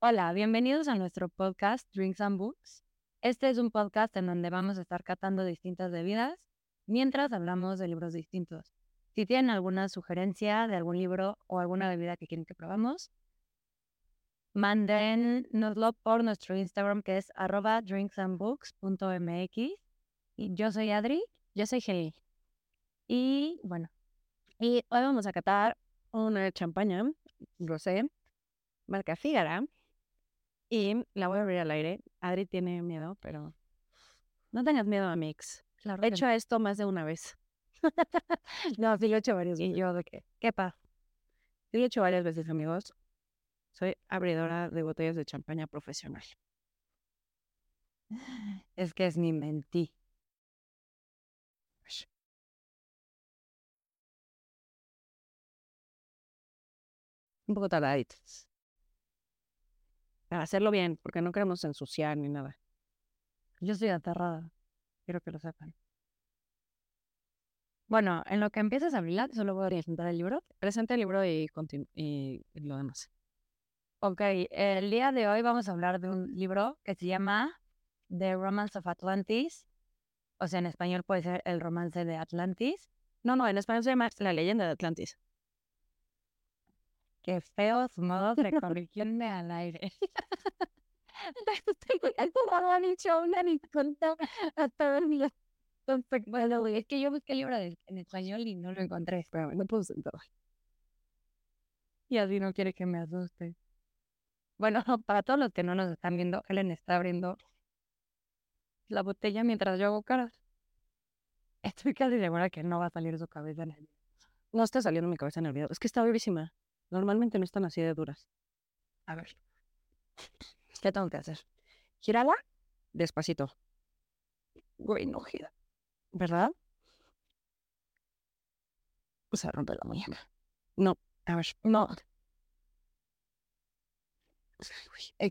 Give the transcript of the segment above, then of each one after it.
Hola, bienvenidos a nuestro podcast Drinks and Books. Este es un podcast en donde vamos a estar catando distintas bebidas mientras hablamos de libros distintos. Si tienen alguna sugerencia de algún libro o alguna bebida que quieren que probamos, mándenoslo por nuestro Instagram que es arroba drinksandbooks.mx. Y yo soy Adri. Yo soy Heli. Y bueno, y hoy vamos a catar una champaña rosé, marca Figara, y la voy a abrir al aire. Adri tiene miedo, pero no tengas miedo, Mix. claro, He hecho esto más de una vez. no, sí lo he hecho varias Y veces. yo de qué. ¿Qué pasa? Sí lo he hecho varias veces, amigos. Soy abridora de botellas de champaña profesional. Es que es mi mentí. Un poco tardaditas. Para hacerlo bien, porque no queremos ensuciar ni nada. Yo estoy aterrada. Quiero que lo sepan. Bueno, en lo que empieces a hablar, solo voy a presentar el libro. Presenta el libro y, y lo demás. Ok, el día de hoy vamos a hablar de un libro que se llama The Romance of Atlantis. O sea, en español puede ser El romance de Atlantis. No, no, en español se llama La leyenda de Atlantis. Qué feos modos de corregirme al aire. Bueno, güey, es que yo busqué el libro en español y no lo encontré. Espérame, no puedo sentar. Y así no quiere que me asuste. Bueno, para todos los que no nos están viendo, Helen está abriendo la botella mientras yo hago caras. Estoy casi segura que no va a salir su cabeza en el video. No está saliendo mi cabeza en el video. Es que está durísima. Normalmente no están así de duras. A ver. ¿Qué tengo que hacer? Gírala despacito. Güey, no gira. ¿Verdad? O sea, rompe la muñeca. No, a ver. No.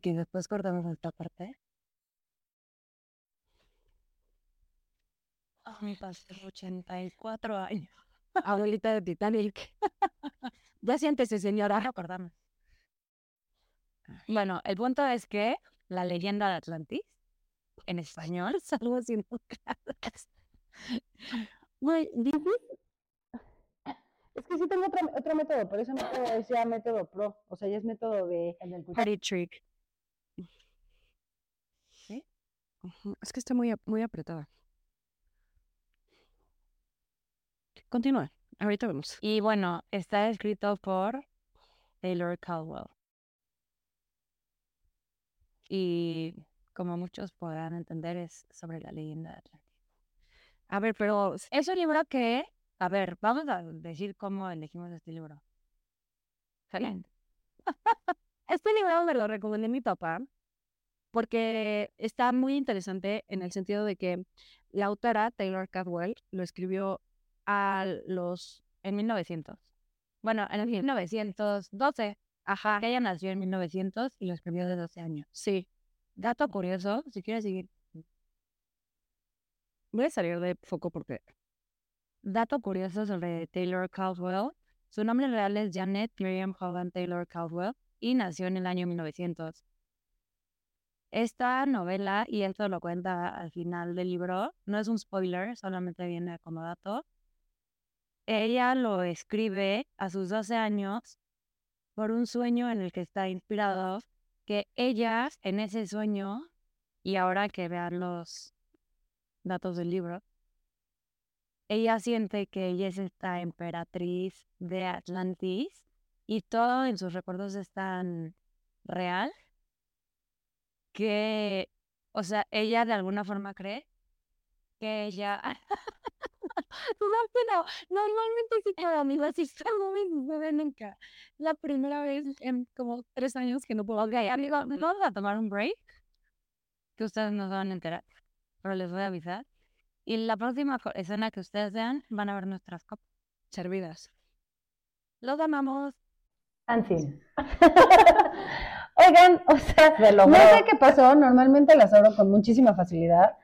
Que después cortamos esta parte. A mi pasé 84 años. Abuelita de Titanic. ya siéntese, señora. Ahora acordamos. Bueno, el punto es que la leyenda de Atlantis, en español, haciendo caras. Güey. Es que sí tengo otro, otro método, pero ese método es ya método pro. O sea, ya es método de. Party Trick. Ujú, Es que está muy, muy apretada. Continúa. Ahorita vemos. Y bueno, está escrito por Taylor Caldwell. Y como muchos podrán entender, es sobre la leyenda de Atlantis. A ver, pero. Es un libro que, a ver, vamos a decir cómo elegimos este libro. Helen. Este libro me lo recomendé mi papá porque está muy interesante en el sentido de que la autora Taylor Cadwell lo escribió a los En 1900. Bueno, en el 1912. ajá Que ella nació en 1900 y lo escribió de 12 años. sí Dato curioso, si quieres seguir. voy a salir de foco porque Dato curioso sobre Taylor Caldwell. Su nombre real es Janet Miriam Hogan Taylor Caldwell y nació en el año 1900. Esta novela, y esto lo cuenta al final del libro, no es un spoiler, solamente viene como dato. Ella lo escribe a sus 12 años por un sueño en el que está inspirado, que ella en ese sueño, y ahora que vean los datos del libro, ella siente que ella es esta emperatriz de Atlantis y todo en sus recuerdos es tan real que, o sea, ella de alguna forma cree que ella... no, pero normalmente sí para mí así no me sucede nunca. La primera vez en como tres años que no puedo hablar. Amigo, vamos a tomar un break que ustedes no se van a enterar, pero les voy a avisar. Y la próxima escena que ustedes vean van a ver nuestras copas. servidas Los amamos. Ansi. Oigan, o sea, no sé qué pasó, normalmente las abro con muchísima facilidad,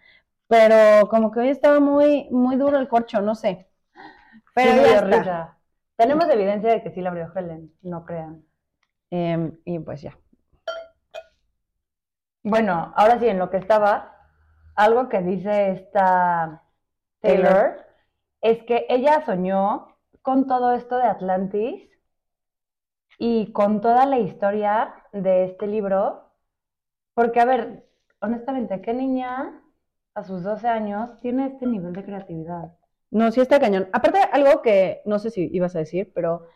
pero como que hoy estaba muy, muy duro el corcho, no sé. Pero Sí ya dio está. risa. Tenemos evidencia de que sí la abrió Helen, no crean. Em, y pues ya. Bueno, ahora sí, en lo que estaba, algo que dice esta Taylor, Taylor. es que ella soñó con todo esto de Atlantis y con toda la historia de este libro, porque a ver, honestamente, ¿qué niña a sus 12 años tiene este nivel de creatividad? No, sí está cañón. Aparte, algo que no sé si ibas a decir, pero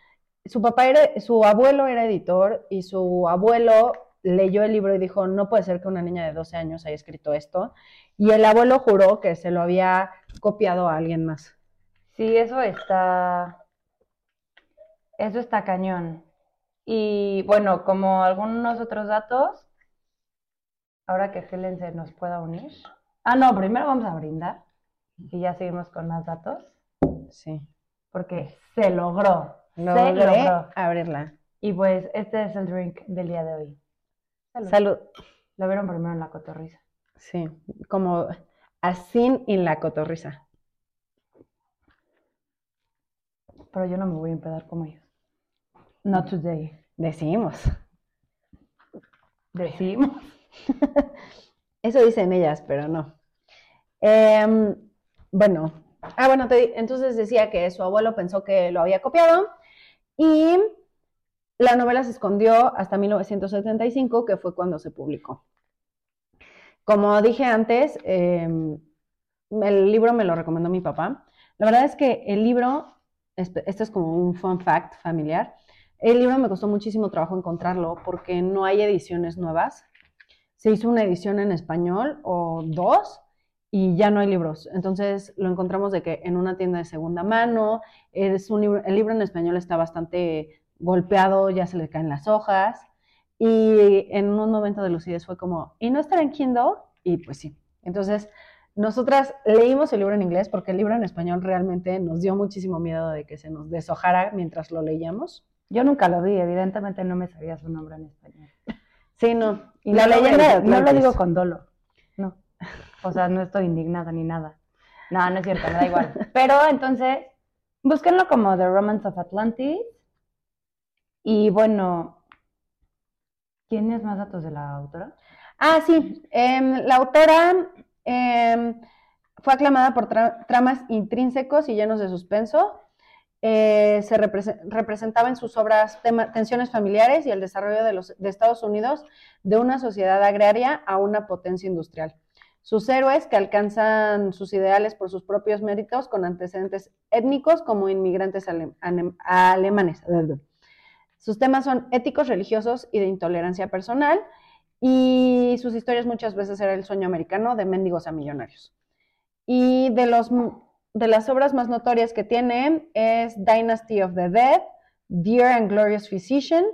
su papá era, su abuelo era editor y su abuelo leyó el libro y dijo, no puede ser que una niña de 12 años haya escrito esto. Y el abuelo juró que se lo había copiado a alguien más. Sí, eso está. Eso está cañón. Y bueno, como algunos otros datos, ahora que Helen se nos pueda unir. Ah, no, primero vamos a brindar y ya seguimos con más datos, Sí. porque se logró. Se logró. abrirla. Y pues este es el drink del día de hoy. Salud. Salud. Lo vieron primero en la cotorriza. Sí, como así en la cotorriza. Pero yo no me voy a empedar como ellos. Not today. Decimos. Decimos. Eso dicen ellas, pero no. Em, bueno, ah, bueno, entonces decía que su abuelo pensó que lo había copiado y la novela se escondió hasta 1975, que fue cuando se publicó. Como dije antes, em, el libro me lo recomendó mi papá. La verdad es que el libro, este, esto es como un fun fact familiar, el libro me costó muchísimo trabajo encontrarlo porque no hay ediciones nuevas se hizo una edición en español o dos y ya no hay libros. Entonces lo encontramos de que en una tienda de segunda mano, es un libro, el libro en español está bastante golpeado, ya se le caen las hojas y en un momento de lucidez fue como, ¿y no estará en Kindle? Y pues sí. Entonces nosotras leímos el libro en inglés porque el libro en español realmente nos dio muchísimo miedo de que se nos deshojara mientras lo leíamos. Yo nunca lo vi, evidentemente no me sabía su nombre en español. Sí, no. Y la no lo- leyenda de No lo Atlantis. digo con dolo. No. O sea, no estoy indignada ni nada. No, no es cierto, me da igual. Pero entonces, búsquenlo como The Romance of Atlantis. Y bueno, ¿tienes más datos de la autora? Ah, sí. em, la autora em, fue aclamada por tra- tramas intrínsecos y llenos de suspenso. Eh, se represe- representaba en sus obras tensiones familiares y el desarrollo de, los, de Estados Unidos de una sociedad agraria a una potencia industrial. Sus héroes que alcanzan sus ideales por sus propios méritos con antecedentes étnicos como inmigrantes alemanes. Sus temas son éticos, religiosos y de intolerancia personal y sus historias muchas veces era el sueño americano de mendigos a millonarios. Y de, los, de las obras más notorias que tiene es Dynasty of the Dead, Dear and Glorious Physician,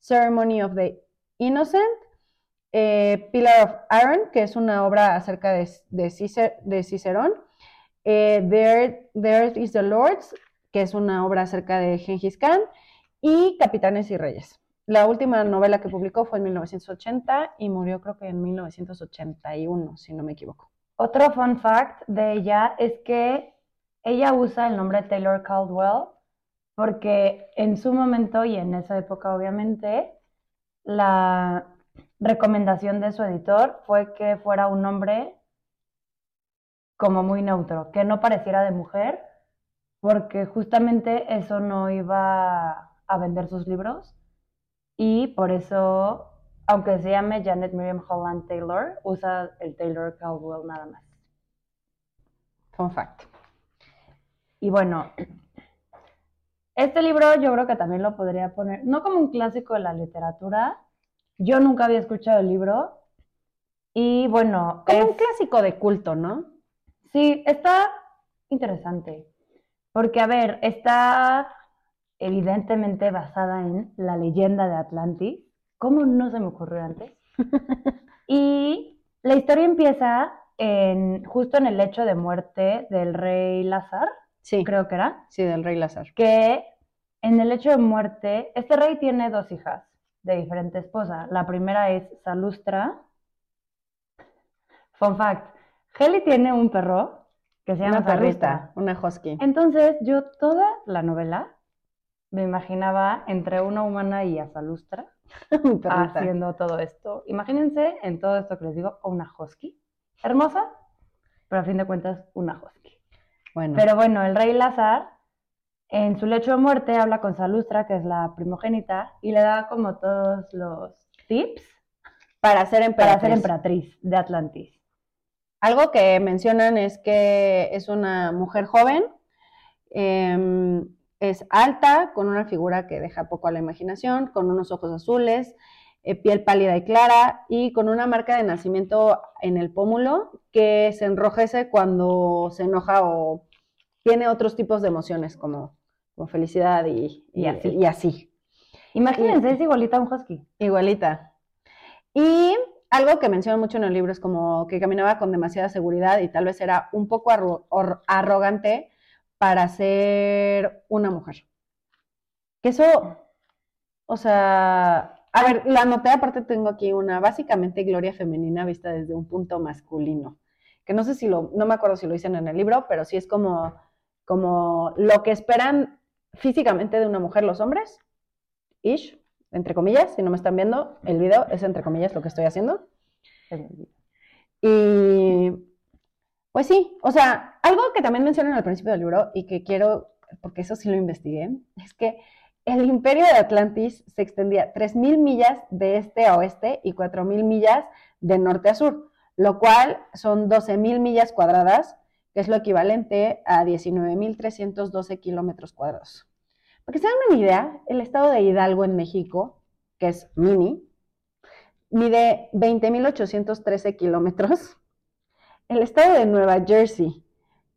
Ceremony of the Innocent, eh, Pillar of Iron, que es una obra acerca de, de, Cicer- de Cicerón, eh, the, Earth, The Earth is the Lord's, que es una obra acerca de Gengis Khan, y Capitanes y Reyes. La última novela que publicó fue en 1980 y murió creo que en 1981, si no me equivoco. Otro fun fact de ella es que ella usa el nombre Taylor Caldwell porque en su momento y en esa época obviamente la recomendación de su editor fue que fuera un nombre como muy neutro, que no pareciera de mujer, porque justamente eso no iba a vender sus libros y por eso aunque se llame Janet Miriam Holland Taylor, usa el Taylor Caldwell nada más. Fun fact. Y bueno, este libro yo creo que también lo podría poner, no como un clásico de la literatura, yo nunca había escuchado el libro y bueno, Como es- un clásico de culto, ¿no? Sí, está interesante. Porque, a ver, está evidentemente basada en la leyenda de Atlantis. ¿Cómo no se me ocurrió antes? Y la historia empieza en, justo en el hecho de muerte del rey Lázaro, Sí, creo que era, sí, del rey Lázaro. que en el hecho de muerte, este rey tiene dos hijas de diferente esposa. La primera es Salustra. Fun fact, Heli tiene un perro que se llama Una perrita, una husky. Entonces, yo toda la novela me imaginaba entre una humana y a Salustra. Haciendo todo esto. Imagínense en todo esto que les digo, una husky. Hermosa, pero a fin de cuentas una husky. Bueno, Pero bueno, el rey Lazar, en su lecho de muerte, habla con Salustra, que es la primogénita, y le da como todos los tips para ser para ser emperatriz. emperatriz de Atlantis. Algo que mencionan es que es una mujer joven, em, es alta, con una figura que deja poco a la imaginación, con unos ojos azules, eh, piel pálida y clara y con una marca de nacimiento en el pómulo que se enrojece cuando se enoja o tiene otros tipos de emociones como, como felicidad y, y Y así. y así. Imagínense, es igualita a un husky. Igualita. Y algo que menciona mucho en el libro es como que caminaba con demasiada seguridad y tal vez era un poco arro- arrogante para ser una mujer. Que eso, o sea, a ver, la noté, aparte tengo aquí una básicamente gloria femenina vista desde un punto masculino. Que no sé si lo, no me acuerdo si lo dicen en el libro, pero sí es como, como lo que esperan físicamente de una mujer los hombres, ish, entre comillas, si no me están viendo, el video es entre comillas lo que estoy haciendo. Y pues sí, o sea, algo que también mencionan al principio del libro y que quiero, porque eso sí lo investigué, es que el imperio de Atlantis se extendía 3.000 millas de este a oeste y 4.000 millas de norte a sur, lo cual son 12.000 millas cuadradas, que es lo equivalente a 19.312 kilómetros cuadrados. Para que se den una idea, el estado de Hidalgo en México, que es mini, mide 20.813 kilómetros. El estado de Nueva Jersey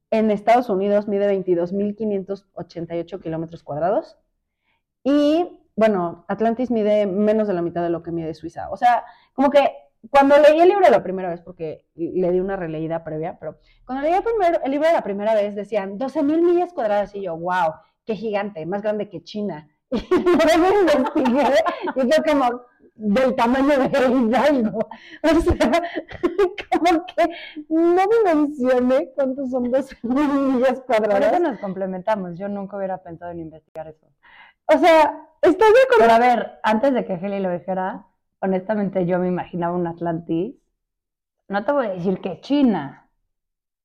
en Estados Unidos mide 22.588 kilómetros cuadrados. Y bueno, Atlantis mide menos de la mitad de lo que mide Suiza. O sea, como que cuando leí el libro la primera vez, porque le di una releída previa, pero cuando leí el, primer- el libro la primera vez decían 12.000 millas cuadradas y yo, wow, qué gigante, más grande que China. Y luego investigué y fue como del tamaño de Hidalgo. O sea, como que no me mencioné cuántos son 12.000 millas Por eso cuadradas. nos complementamos. Yo nunca hubiera pensado en investigar eso. O sea, estoy de acuerdo. Pero a ver, antes de que Heli lo dijera, honestamente yo me imaginaba un Atlantis. No te voy a decir que China,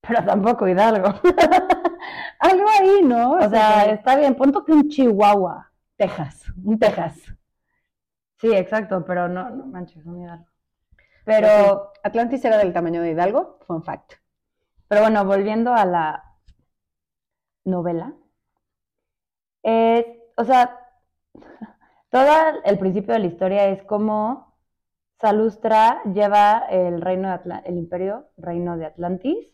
pero tampoco Hidalgo. Algo ahí, ¿no? O sea, está bien, punto que un Chihuahua. Texas, un Texas. Sí, exacto, pero no, no manches, un Hidalgo. Pero, Atlantis era del tamaño de Hidalgo, fun fact. pero bueno, volviendo a la novela, o sea, todo el principio de la historia es cómo Salustra lleva el reino de Atla- el imperio, reino de Atlantis,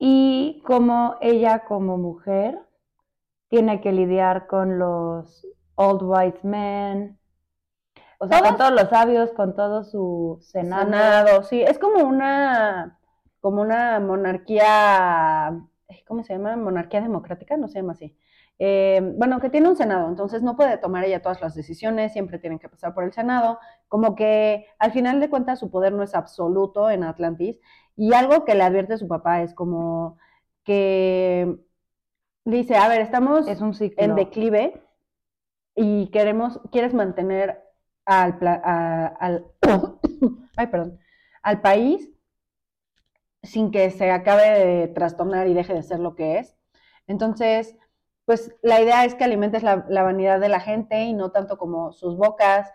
y cómo ella como mujer tiene que lidiar con los old wise men, o sea, con Todos- los sabios, con todo su senado. Senado, sí, es como una, como una monarquía, ¿cómo se llama? Monarquía democrática, no se llama así. Eh, bueno, que tiene un senado, entonces no puede tomar ella todas las decisiones, siempre tienen que pasar por el senado, como que al final de cuentas su poder no es absoluto en Atlantis, y algo que le advierte su papá es como que le dice, a ver, estamos Es un ciclo. en declive y queremos, quieres mantener al, pla- a- al, ay, perdón, al país sin que se acabe de trastornar y deje de ser lo que es. Entonces, pues la idea es que alimentes la, vanidad de la gente y no tanto como sus bocas,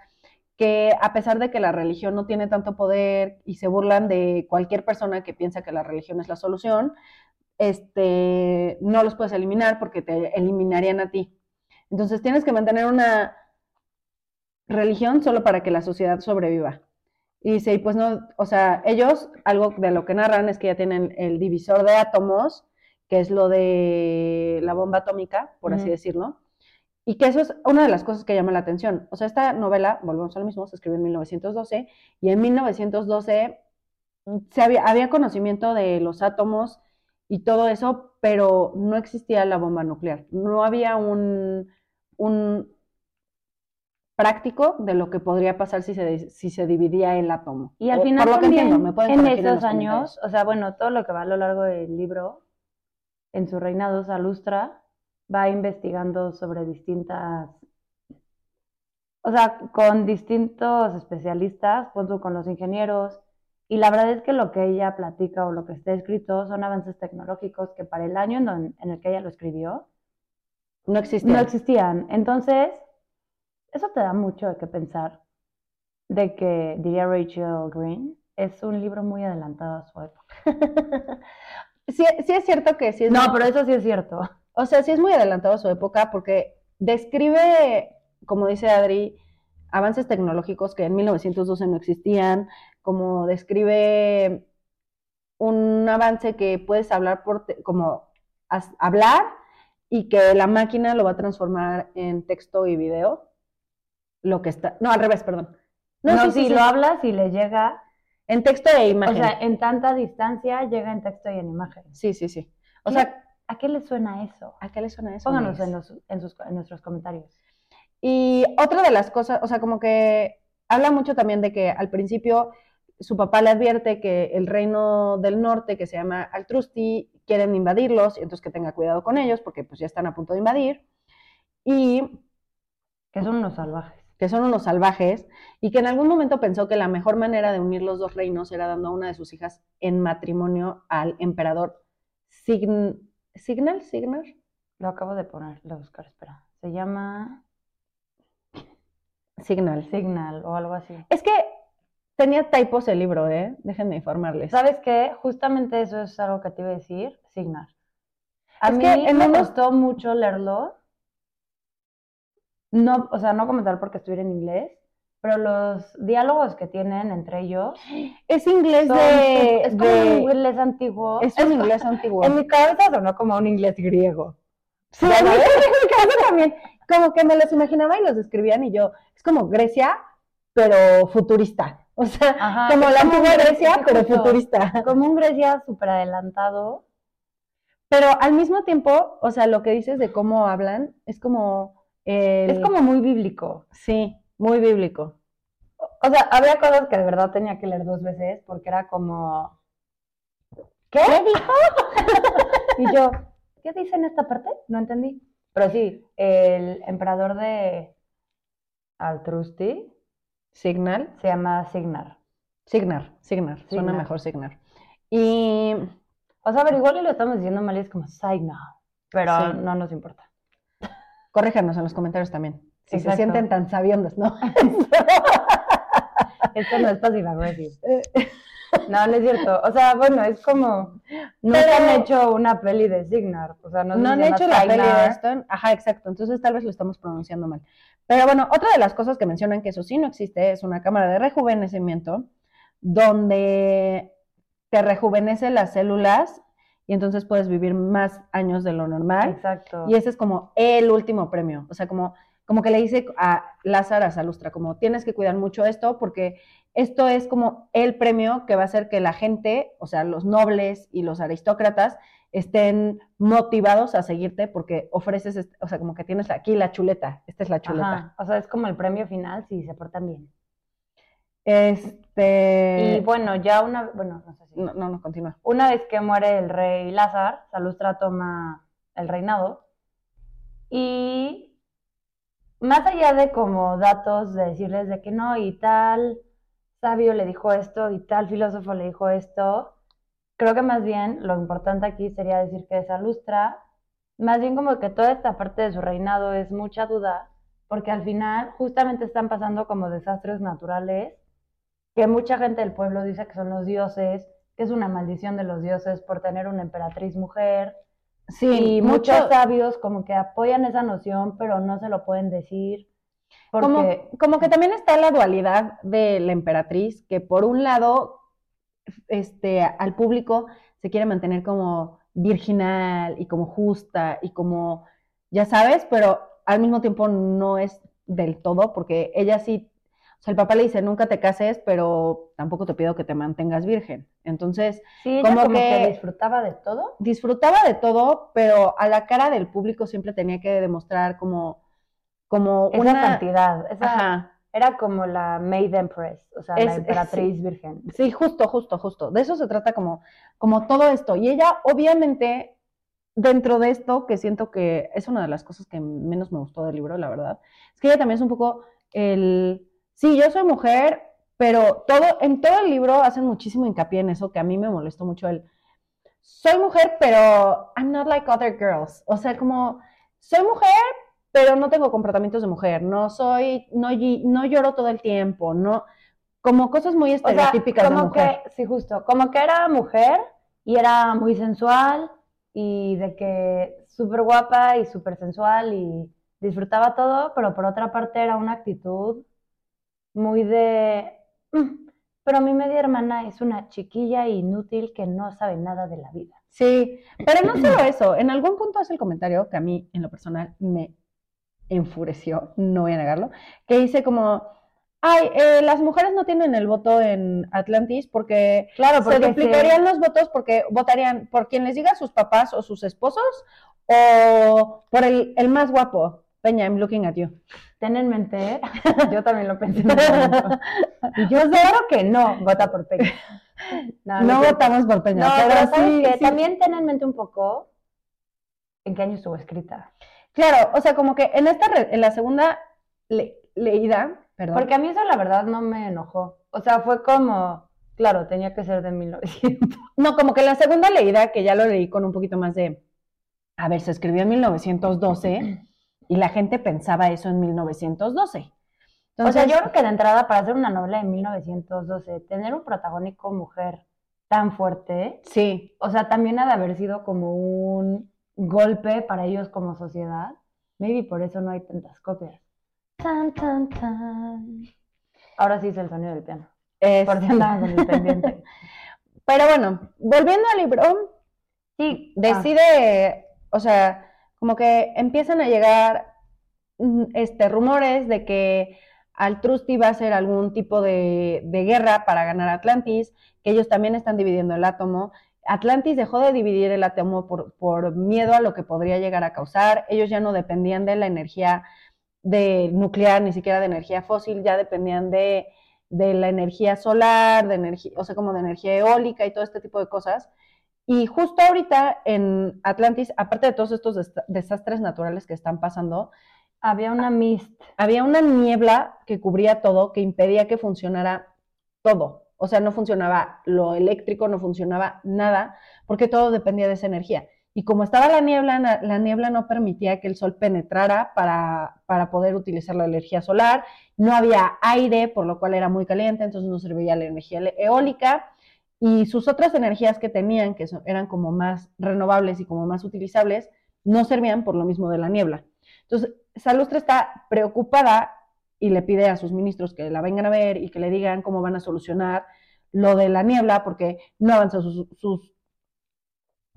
que a pesar de que la religión no tiene tanto poder y se burlan de cualquier persona que piensa que la religión es la solución, este, no los puedes eliminar porque te eliminarían a ti. Entonces tienes que mantener una religión solo para que la sociedad sobreviva. Y dice, pues no, o sea, ellos, algo de lo que narran es que ya tienen el divisor de átomos, que es lo de la bomba atómica, por así decirlo, y que eso es una de las cosas que llama la atención. O sea, esta novela, volvemos a lo mismo, se escribió en 1912, y en 1912 se había, había conocimiento de los átomos y todo eso, pero no existía la bomba nuclear. No había un, un práctico de lo que podría pasar si se, si se dividía el átomo. Y al final por lo que también, entiendo, me en esos años, o sea, bueno, todo lo que va a lo largo del libro, en su reinado, Salustra va investigando sobre distintas o sea, con distintos especialistas, junto con los ingenieros, y la verdad es que lo que ella platica o lo que está escrito son avances tecnológicos que para el año en, don- en el que ella lo escribió No existe. no existían. Entonces, eso te da mucho de qué pensar, de que, diría Rachel Green, es un libro muy adelantado a su época. sí, sí es cierto que sí es No, muy- pero eso sí es cierto. O sea, sí es muy adelantado a su época porque describe, como dice Adri, avances tecnológicos que en 1912 no existían, como describe un avance que puedes hablar por, te- como hablar y que la máquina lo va a transformar en texto y video. Lo que está, no, al revés, perdón. No, sí, si sí, lo sí. hablas y le llega, En texto e o imagen. sea, en tanta distancia llega en texto y en imagen. sí, sí, sí. O O sea, ¿a qué le suena eso? ¿a qué le suena eso? Pónganos en, los, en, sus, en nuestros comentarios. Y otra de las cosas, o sea, como que habla mucho también de que al principio su papá le advierte que el reino del norte, que se llama Altrusti, quieren invadirlos, y entonces que tenga cuidado con ellos, porque pues ya están a punto de invadir, y Que son unos salvajes. Que son unos salvajes, y que en algún momento pensó que la mejor manera de unir los dos reinos era dando a una de sus hijas en matrimonio al emperador Sign- Signal, Signar, Lo acabo de poner, de buscar, espera. Se llama Signal. Signal o algo así. Es que tenía typos el libro, ¿eh? Déjenme informarles. ¿Sabes qué? Justamente eso es algo que te iba a decir, Signar. A Es mí que me unos- costó mucho leerlo. No, o sea, no comentar porque estuviera en inglés, pero los diálogos que tienen entre ellos Es inglés son- de... es como de- un inglés antiguo. es un inglés antiguo. En mi cabeza sonó como un inglés griego. Sí, en mi cabeza también. Como que me los imaginaba y los describían y yo, es como Grecia, pero futurista. O sea, Ajá, como la como antigua Grecia, pero justo. futurista. Como un Grecia súper adelantado. Pero al mismo tiempo, o sea, lo que dices de cómo hablan es como... el- Es como muy bíblico. Sí, muy bíblico. O sea, había cosas que de verdad tenía que leer dos veces porque era como, ¿qué dijo? y yo, ¿qué dice en esta parte? No entendí. Pero sí, el emperador de Altrusti Signal. se llama Signar. Signar, Signar. Suena mejor Signar. Y O sea, pero igual y lo estamos diciendo mal y es como Signar, pero Sí. no nos importa. Corríjanos en los comentarios también. Si se sienten tan sabiondos, ¿no? Esto no es passive aggressive. No, no es cierto. O sea, bueno, es como, nunca Pero- han hecho una peli de Signar. O sea, no, No han hecho la peli de esto. Ajá, exacto. Entonces tal vez lo estamos pronunciando mal. Pero bueno, otra de las cosas que mencionan que eso sí no existe es una cámara de rejuvenecimiento donde te rejuvenece las células y entonces puedes vivir más años de lo normal. Exacto. Y ese es como el último premio. O sea, como, como que le dice a Lázaro a Salustra, como tienes que cuidar mucho esto porque esto es como el premio que va a hacer que la gente, o sea, los nobles y los aristócratas, estén motivados a seguirte porque ofreces, o sea, como que tienes aquí la chuleta. Esta es la chuleta. Ajá, O sea, es como el premio final si se portan bien. Este. Y bueno, ya una, bueno, no sé si. no, no, no, continúa. Una vez que muere el rey Lázaro, Salustra toma el reinado. Y más allá de como datos de decirles de que no, y tal sabio le dijo esto, y tal filósofo le dijo esto, creo que más bien lo importante aquí sería decir que Salustra, más bien como que toda esta parte de su reinado es mucha duda, porque al final justamente están pasando como desastres naturales que mucha gente del pueblo dice que son los dioses, que es una maldición de los dioses por tener una emperatriz mujer. Sí, y mucho- muchos sabios como que apoyan esa noción, pero no se lo pueden decir. Porque, Como, como que también está la dualidad de la emperatriz, que por un lado, este, al público se quiere mantener como virginal y como justa y como, ya sabes, pero al mismo tiempo no es del todo, porque ella sí, sea, el papá le dice, nunca te cases, pero tampoco te pido que te mantengas virgen. Entonces, sí, como como, que... que- disfrutaba de todo. disfrutaba de todo, pero a la cara del público siempre tenía que demostrar como, como Esa una... santidad, esa, Ajá. era como la Maid Empress, o sea, Es- la es- emperatriz virgen. Sí, justo, justo, justo. De eso se trata como, como todo esto. Y ella, obviamente, dentro de esto, que siento que es una de las cosas que menos me gustó del libro, la verdad, es que ella también es un poco el, sí, yo soy mujer, pero todo, en todo el libro hacen muchísimo hincapié en eso, que a mí me molestó mucho el, soy mujer, pero I'm not like other girls. O sea, como, soy mujer, pero no tengo comportamientos de mujer, no soy, no, lloro todo el tiempo, no, como cosas muy O sea, estereotípicas de como mujer. que, sí, justo, como que era mujer y era muy sensual y de que súper guapa y súper sensual y disfrutaba todo, pero por otra parte era una actitud muy de, "Mm, pero mi media hermana es una chiquilla inútil que no sabe nada de la vida. Sí, pero no solo eso, en algún punto hace el comentario que a mí, en lo personal, me enfureció, no voy a negarlo, que dice como, ay, eh, las mujeres no tienen el voto en Atlantis porque Claro, se duplicarían los votos porque votarían por quien les diga sus papás o sus esposos o por el, el más guapo. Peña, I'm looking at you. Ten en mente, yo también lo pensé en. Y yo claro que no, vota por Peña. No, votamos por Peña, No, pero, pero ¿sabes sí. También ten en mente un poco en qué año estuvo escrita. Claro, o sea, como que en esta, en la segunda le- leída, perdón. Porque a mí eso la verdad no me enojó. O sea, fue como, claro, tenía que ser de 1900. No, como que la segunda leída, que ya lo leí con un poquito más de, a ver, se escribió en 1912 y la gente pensaba eso en 1912. o sea, Entonces, yo creo que de entrada para hacer una novela de 1912, tener un protagónico mujer tan fuerte, sí, o sea, también ha de haber sido como un golpe para ellos como sociedad. Maybe por eso no hay tantas copias. Tan, tan, tan. Ahora sí es el sonido del piano. es- Por si andaban con el pendiente. pero bueno, volviendo al libro, Sí, ah, decide, o sea, como que empiezan a llegar mm, este, rumores de que Altrusti va a hacer algún tipo de, de guerra para ganar Atlantis, que ellos también están dividiendo el átomo. Atlantis dejó de dividir el átomo por, por miedo a lo que podría llegar a causar. Ellos ya no dependían de la energía de nuclear, ni siquiera de energía fósil, ya dependían de, de la energía solar, de energía, o sea, como de energía eólica y todo este tipo de cosas. Y justo ahorita en Atlantis, aparte de todos estos desastres naturales que están pasando, había una mist. había una niebla que cubría todo, que impedía que funcionara todo. O sea, no funcionaba lo eléctrico, no funcionaba nada, porque todo dependía de esa energía. Y como estaba la niebla, la niebla no permitía que el sol penetrara para, para poder utilizar la energía solar. No había aire, por lo cual era muy caliente, entonces no servía la energía eólica. Y sus otras energías que tenían, que son- eran como más renovables y como más utilizables, no servían por lo mismo de la niebla. Entonces, Salustre está preocupada y le pide a sus ministros que la vengan a ver y que le digan cómo van a solucionar lo de la niebla, porque no avanzan sus, sus,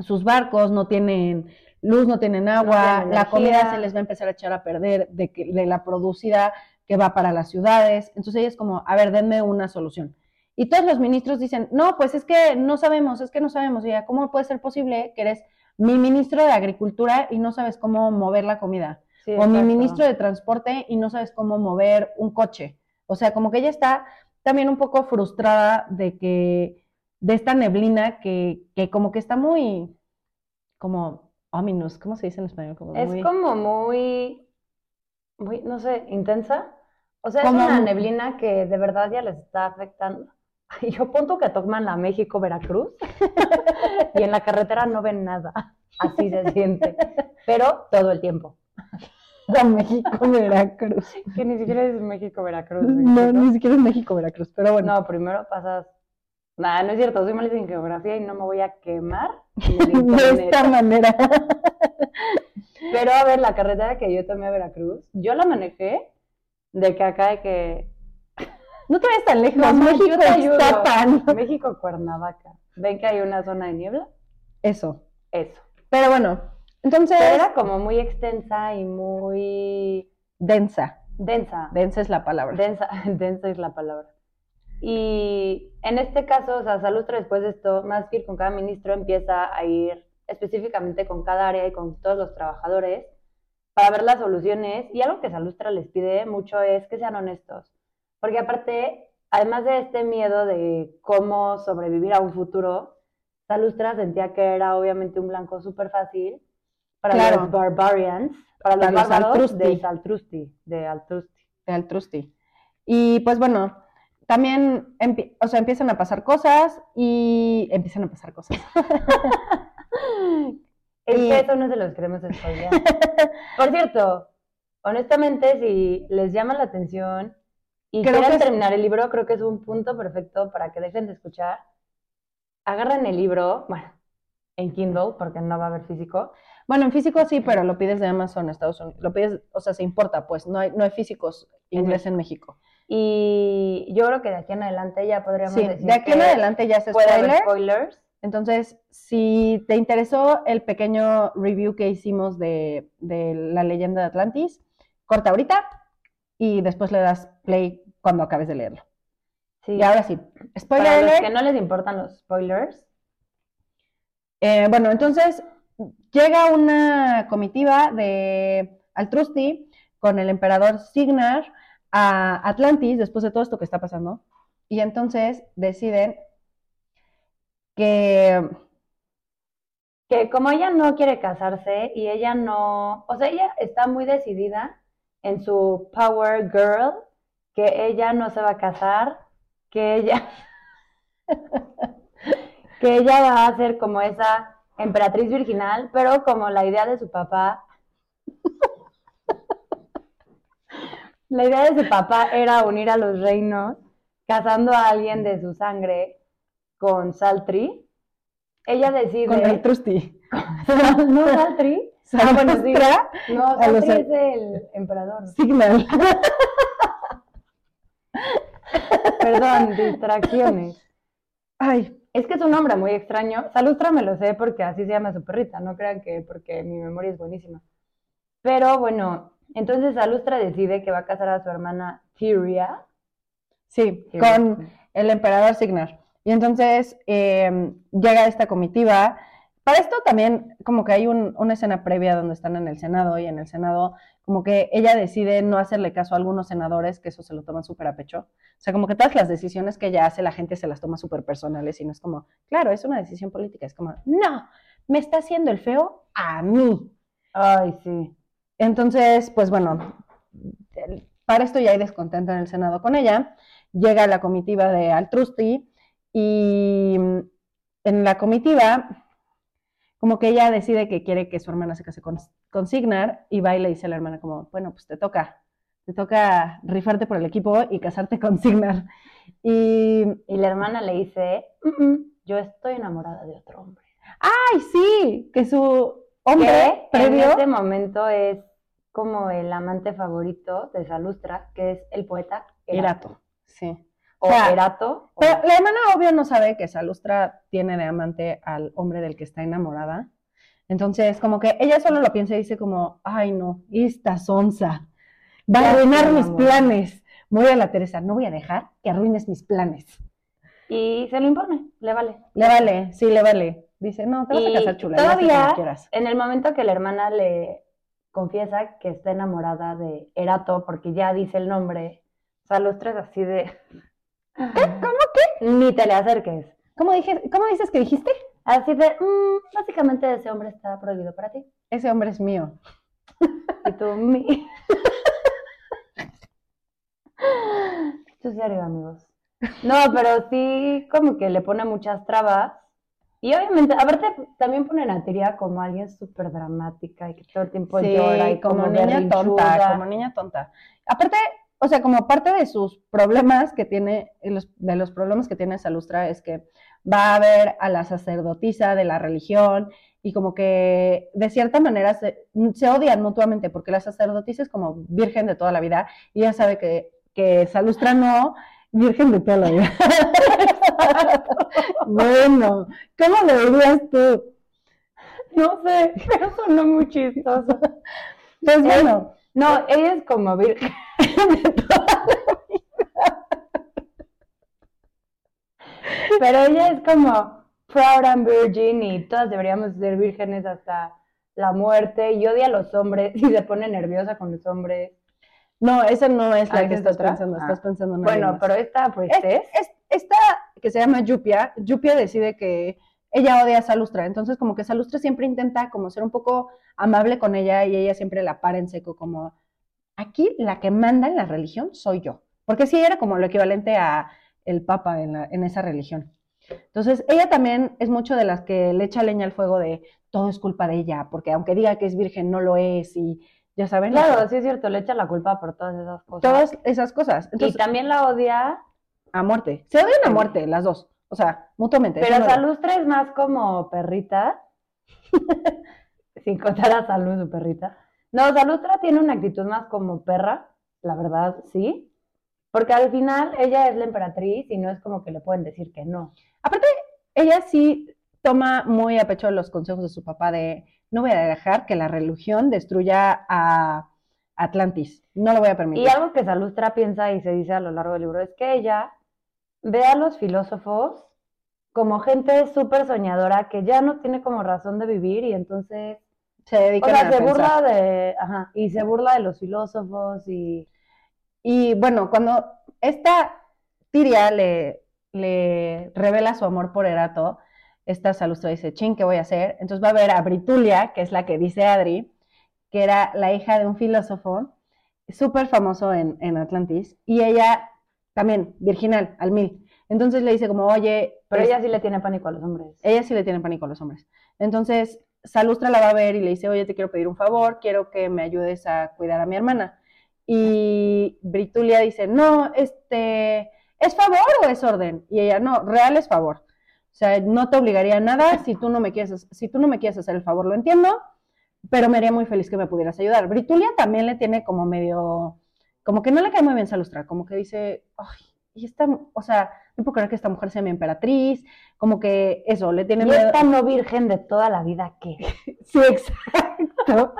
sus barcos, no tienen luz, no tienen agua, la comida se les va a empezar a echar a perder de, que, de la producida que va para las ciudades. Entonces ella es como, a ver, denme una solución. Y todos los ministros dicen, no, pues es que no sabemos, es que no sabemos. Y ella, ¿cómo puede ser posible que eres mi ministro de Agricultura y no sabes cómo mover la comida? Sí, o mi ministro de transporte y no sabes cómo mover un coche. O sea, como que ella está también un poco frustrada de que, de esta neblina que, que como que está muy, como, ominous, ¿cómo se dice en español? Como Es muy- como muy, muy, no sé, intensa. O sea, Como es una neblina que de verdad ya les está afectando. Y yo punto que toman la México-Veracruz y en la carretera no ven nada. Así se siente. Pero todo el tiempo. a México, Veracruz. Que ni siquiera es México-Veracruz. No, ni siquiera es México, Veracruz, pero bueno. No, primero pasas. Nada, no es cierto, soy malísima en geografía y no me voy a quemar. de esta manera. Pero a ver, la carretera que yo tomé a Veracruz, yo la manejé de que acá de que No te vayas tan lejos, Mamá, México tan... México Cuernavaca. ¿Ven que hay una zona de niebla? Eso. Eso. Pero bueno, entonces... Pero era como muy extensa y muy Densa. densa. Densa es la palabra. Densa, densa es la palabra. Y en este caso, o sea, Salustra después de esto, más que ir con cada ministro, empieza a ir específicamente con cada área y con todos los trabajadores para ver las soluciones. Y algo que Salustra les pide mucho es que sean honestos. Porque aparte, además de este miedo de cómo sobrevivir a un futuro, Salustra sentía que era obviamente un blanco súper fácil para Claro. los barbarians, para los Para los bárbaros de Saltrusti, de Altrusti. de Altrusti. Y pues bueno, también o sea, empiezan a pasar cosas y empiezan a pasar cosas. Es Y- que eso no se los queremos spoilear. Por cierto, honestamente, si les llama la atención y Creo que es- terminar el libro, creo que es un punto perfecto para que dejen de escuchar. Agarren el libro, bueno, en Kindle, porque no va a haber físico. Bueno, en físico sí, pero lo pides de Amazon, Estados Unidos. Lo pides, o sea, se importa, pues, no hay, no hay físicos inglés en México. Y yo creo que de aquí en adelante ya podríamos Sí, decir de aquí en adelante ya haber spoiler. spoilers. Entonces, si te interesó el pequeño review que hicimos de, de la leyenda de Atlantis, corta ahorita y después le das play cuando acabes de leerlo. Sí. Y ahora sí, spoiler Para los que no les importan los spoilers, Eh, bueno, entonces llega una comitiva de Altrusti con el emperador Signar a Atlantis después de todo esto que está pasando. Y entonces deciden que que como ella no quiere casarse y ella no, o sea, ella está muy decidida en su power girl, que ella no se va a casar, que ella, que ella va a ser como esa emperatriz virginal, pero como la idea de su papá, la idea de su papá era unir a los reinos, casando a alguien de su sangre con Saltri. Ella decide. con Altrusti. ¿No Saltri? Ah, bueno, sí. Zaratustra, No, es el emperador. Signal. Perdón, distracciones. Ay, Es que es un nombre muy extraño. Salustra me lo sé porque así se llama su perrita. No crean que porque mi memoria es buenísima. Pero bueno, entonces Salustra decide que va a casar a su hermana Tyria. sí, Tyria, con el emperador Signar. Y entonces eh, llega esta comitiva. Para esto también como que hay un- una escena previa donde están en el Senado y en el Senado como que ella decide no hacerle caso a algunos senadores, que eso se lo toman súper a pecho. O sea, como que todas las decisiones que ella hace la gente se las toma súper personales y no es como, claro, es una decisión política, es como, no, me está haciendo el feo a mí. Ay, sí. Entonces, pues bueno, para esto ya hay descontento en el Senado con ella. Llega la comitiva de Altrusti y en la comitiva, como que ella decide que quiere que su hermana se case con, con Signar y va y le dice a la hermana como, bueno, pues te toca, te toca rifarte por el equipo y casarte con Signar. Y, Y la hermana le dice, "Mm, mm, yo estoy enamorada de otro hombre. ¡ay, sí! Que su hombre que en este momento es como el amante favorito de Salustra, que es el poeta Erato. Erato, sí. O O sea, Erato. o- Pero la hermana obvio no sabe que Salustra tiene de amante al hombre del que está enamorada. Entonces, como que ella solo lo piensa y dice como, ay no, esta sonza va a arruinar mis planes. Muy a la Teresa, no voy a dejar que arruines mis planes. Y se lo impone, le vale. Le vale, sí, le vale. Dice, no, te vas a casar chula, todavía, quieras. en el momento que la hermana le confiesa que está enamorada de Erato, porque ya dice el nombre, Salustra es así de... ¿Cómo qué? Ni te le acerques. ¿Cómo, dije, ¿Cómo dices que dijiste? Así de, "Mm, básicamente ese hombre está prohibido para ti. Ese hombre es mío. Y tú, mi... Esto es serio, amigos. No, pero sí, como que le pone muchas trabas. Y obviamente, aparte, también ponen a Tiria como alguien súper dramática y que todo el tiempo Sí, llora y como, como, niña tonta, como niña tonta. Aparte, o sea, como parte de sus problemas que tiene, de los problemas que tiene Salustra es que va a ver a la sacerdotisa de la religión y como que de cierta manera se, se odian mutuamente porque la sacerdotisa es como virgen de toda la vida y ella sabe que, que Salustra no, virgen de toda la vida. bueno, ¿cómo lo dirías tú? No sé, pero sonó muy chistoso. Pues bueno, No, ella es como virgen. Pero ella es como proud and virgin y todas deberíamos ser vírgenes hasta la muerte y odia a los hombres y se pone nerviosa con los hombres. No, esa no es la Ah, que ¿esa es estás otra? pensando, Ah. estás pensando en Bueno, más. pero esta Es- priestess, es- esta que se llama Yupia, Yupia decide que ella odia a Salustra, entonces como que Salustra siempre intenta como ser un poco amable con ella y ella siempre la para en seco como, aquí la que manda en la religión soy yo. Porque sí, era como lo equivalente a el papa en, la- en esa religión. Entonces, ella también es mucho de las que le echa leña al fuego de todo es culpa de ella, porque aunque diga que es virgen, no lo es, y ya saben. Claro, sí es cierto, le echa la culpa por todas esas cosas. todas esas cosas. y también la odia, a muerte. Se odian a muerte las dos. O sea, mutuamente. pero Salustra es más como perrita. Sin contar a Salud, su perrita. No, Salustra tiene una actitud más como perra, la verdad, sí. Porque al final ella es la emperatriz y no es como que le pueden decir que no. Aparte, ella sí toma muy a pecho los consejos de su papá de no voy a dejar que la religión destruya a Atlantis. No lo voy a permitir. Y algo que Salustra piensa y se dice a lo largo del libro es que ella ve a los filósofos como gente súper soñadora que ya no tiene como razón de vivir y entonces, se o dedican sea, a se pensar. burla de, ajá, y se burla de los filósofos y, Y bueno, cuando esta Tiria le, le revela su amor por Erato, esta Salustra dice, chin, ¿qué voy a hacer? Entonces va a ver a Britulia, que es la que dice Adri, que era la hija de un filósofo súper famoso en, en Atlantis, y ella también, virginal, al mil. Entonces le dice como, oye, pero es- ella sí le tiene pánico a los hombres. ella sí le tiene pánico a los hombres. Entonces, Salustra la va a ver y le dice, oye, te quiero pedir un favor, quiero que me ayudes a cuidar a mi hermana. Y Britulia dice, no, este, ¿es favor o es orden? Y ella, no, real es favor. O sea, no te obligaría a nada si tú no me quieres, si tú no me quieres hacer el favor, lo entiendo, pero me haría muy feliz que me pudieras ayudar. Britulia también le tiene como medio, como que no le cae muy bien Salustra, como que dice, ay, y esta, o sea, no puedo creer que esta mujer sea mi emperatriz, como que eso, le tiene Y miedo. esta no virgen de toda la vida, ¿qué? Sí, exacto.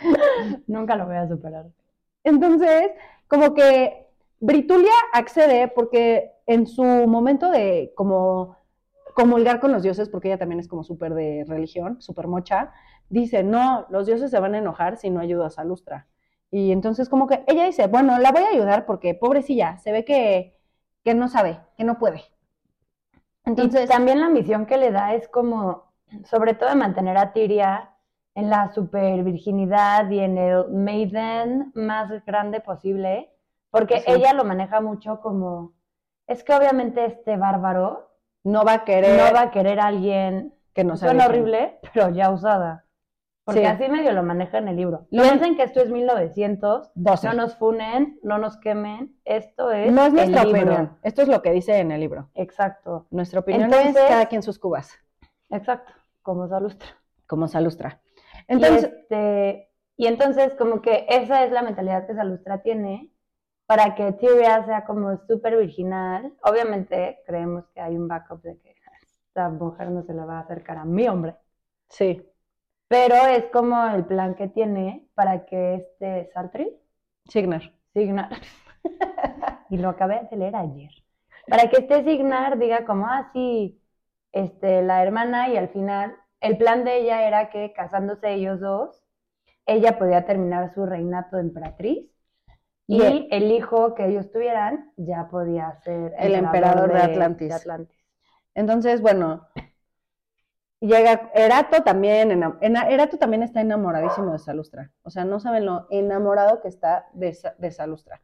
Nunca lo voy a superar. Entonces, como que Britulia accede porque en su momento de como comulgar con los dioses, porque ella también es como súper de religión, súper mocha, dice, no, los dioses se van a enojar si no ayudas a Lustra. Y entonces como que ella dice, bueno, la voy a ayudar porque pobrecilla, se ve que, que no sabe, que no puede. Entonces, también la misión que le da es como, sobre todo, de mantener a Tiria en la super virginidad y en el maiden más grande posible, porque Sí. ella lo maneja mucho como, es que obviamente este bárbaro No va a querer no va a querer a alguien, que no sea horrible, pero ya usada. Porque Sí. así medio lo maneja en el libro. Lo- Piensen que esto es 1900, 12. no nos funen, no nos quemen, esto es No es el nuestra libro. opinión, esto es lo que dice en el libro. Exacto, Nuestra opinión Entonces- es cada quien sus cubas, exacto, como Salustra. como Salustra. Entonces, y, este, y entonces como que esa es la mentalidad que Salustra tiene para que Tyria sea como súper virginal. Obviamente creemos que hay un backup de que esta mujer no se le va a acercar a mi hombre, sí, pero es como el plan que tiene para que este Saltri, Signar. Signar, y lo acabé de leer ayer, para que este Signar diga como, ah, sí, este, la hermana y al final el plan de ella era que casándose ellos dos, ella podía terminar su reinato de emperatriz y el, hijo que ellos tuvieran ya podía ser El emperador de Atlantis. de Atlantis. Entonces, bueno, llega Erato también, enam- ena- Erato también está enamoradísimo de Salustra. O sea, no saben lo enamorado que está de, de Salustra.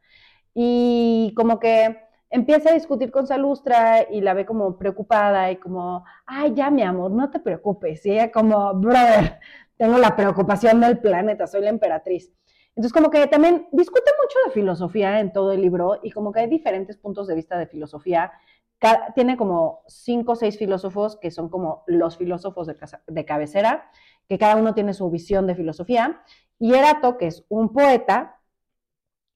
Y como que empieza a discutir con Salustra y la ve como preocupada y como, ay, ya mi amor, no te preocupes. Y ella como, brother, tengo la preocupación del planeta, soy la emperatriz. Entonces, como que también discute mucho de filosofía en todo el libro y como que hay diferentes puntos de vista de filosofía tiene como cinco o seis filósofos que son como los filósofos de, casa- de cabecera, que cada uno tiene su visión de filosofía. Y Erato, que es un poeta,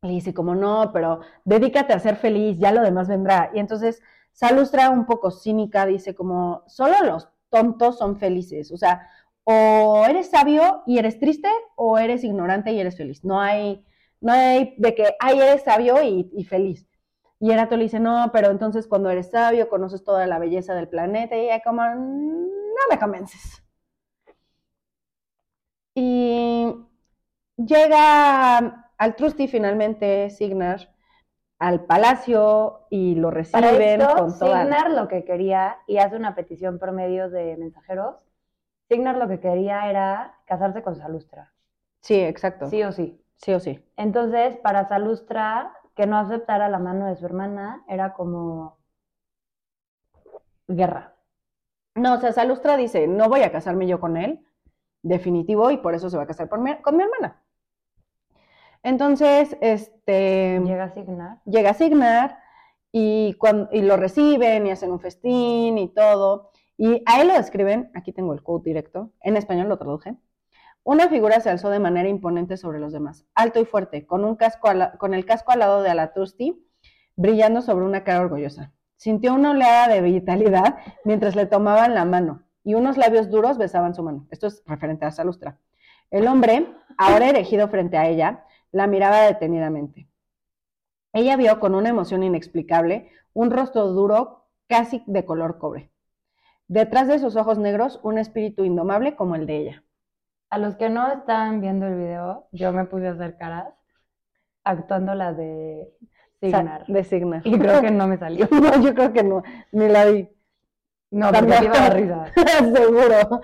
le dice como, no, pero dedícate a ser feliz, ya lo demás vendrá. Y entonces Salustra, un poco cínica, dice como, solo los tontos son felices. O sea, o eres sabio y eres triste, o eres ignorante y eres feliz. No hay, no hay de que, ay, eres sabio y feliz. Y Erato le dice, no, pero entonces cuando eres sabio conoces toda la belleza del planeta y ella como, "Mm, no me convences. Y llega al Trusty finalmente, Signar, al palacio y lo Para reciben esto, con toda... Signar lo que quería, y hace una petición por medio de mensajeros, Signar lo que quería era casarse con Salustra, Sí, exacto. sí o sí. Sí o sí. Entonces, para Salustra, que no aceptara la mano de su hermana era como guerra. No, o sea, Salustra dice, no voy a casarme yo con él, definitivo, y por eso se va a casar con mi, con mi hermana. Entonces, este... Llega a Signar. Llega a Signar y, cuando, y lo reciben y hacen un festín y todo. Y a él lo describen, aquí tengo el quote directo, en español lo traduje. Una figura se alzó de manera imponente sobre los demás, alto y fuerte, con, un casco con el casco al lado de Alatrusti, brillando sobre una cara orgullosa. Sintió una oleada de vitalidad mientras le tomaban la mano y unos labios duros besaban su mano. Esto es referente a Salustra. El hombre, ahora erigido frente a ella, la miraba detenidamente. Ella vio con una emoción inexplicable un rostro duro, casi de color cobre. Detrás de sus ojos negros, un espíritu indomable como el de ella. A los que no están viendo el video, yo me puse a hacer caras actuando la de Signar. De Signar. Y creo que no me salió. no, yo creo que no, ni la vi. No, porque me iba a dar risa. Seguro.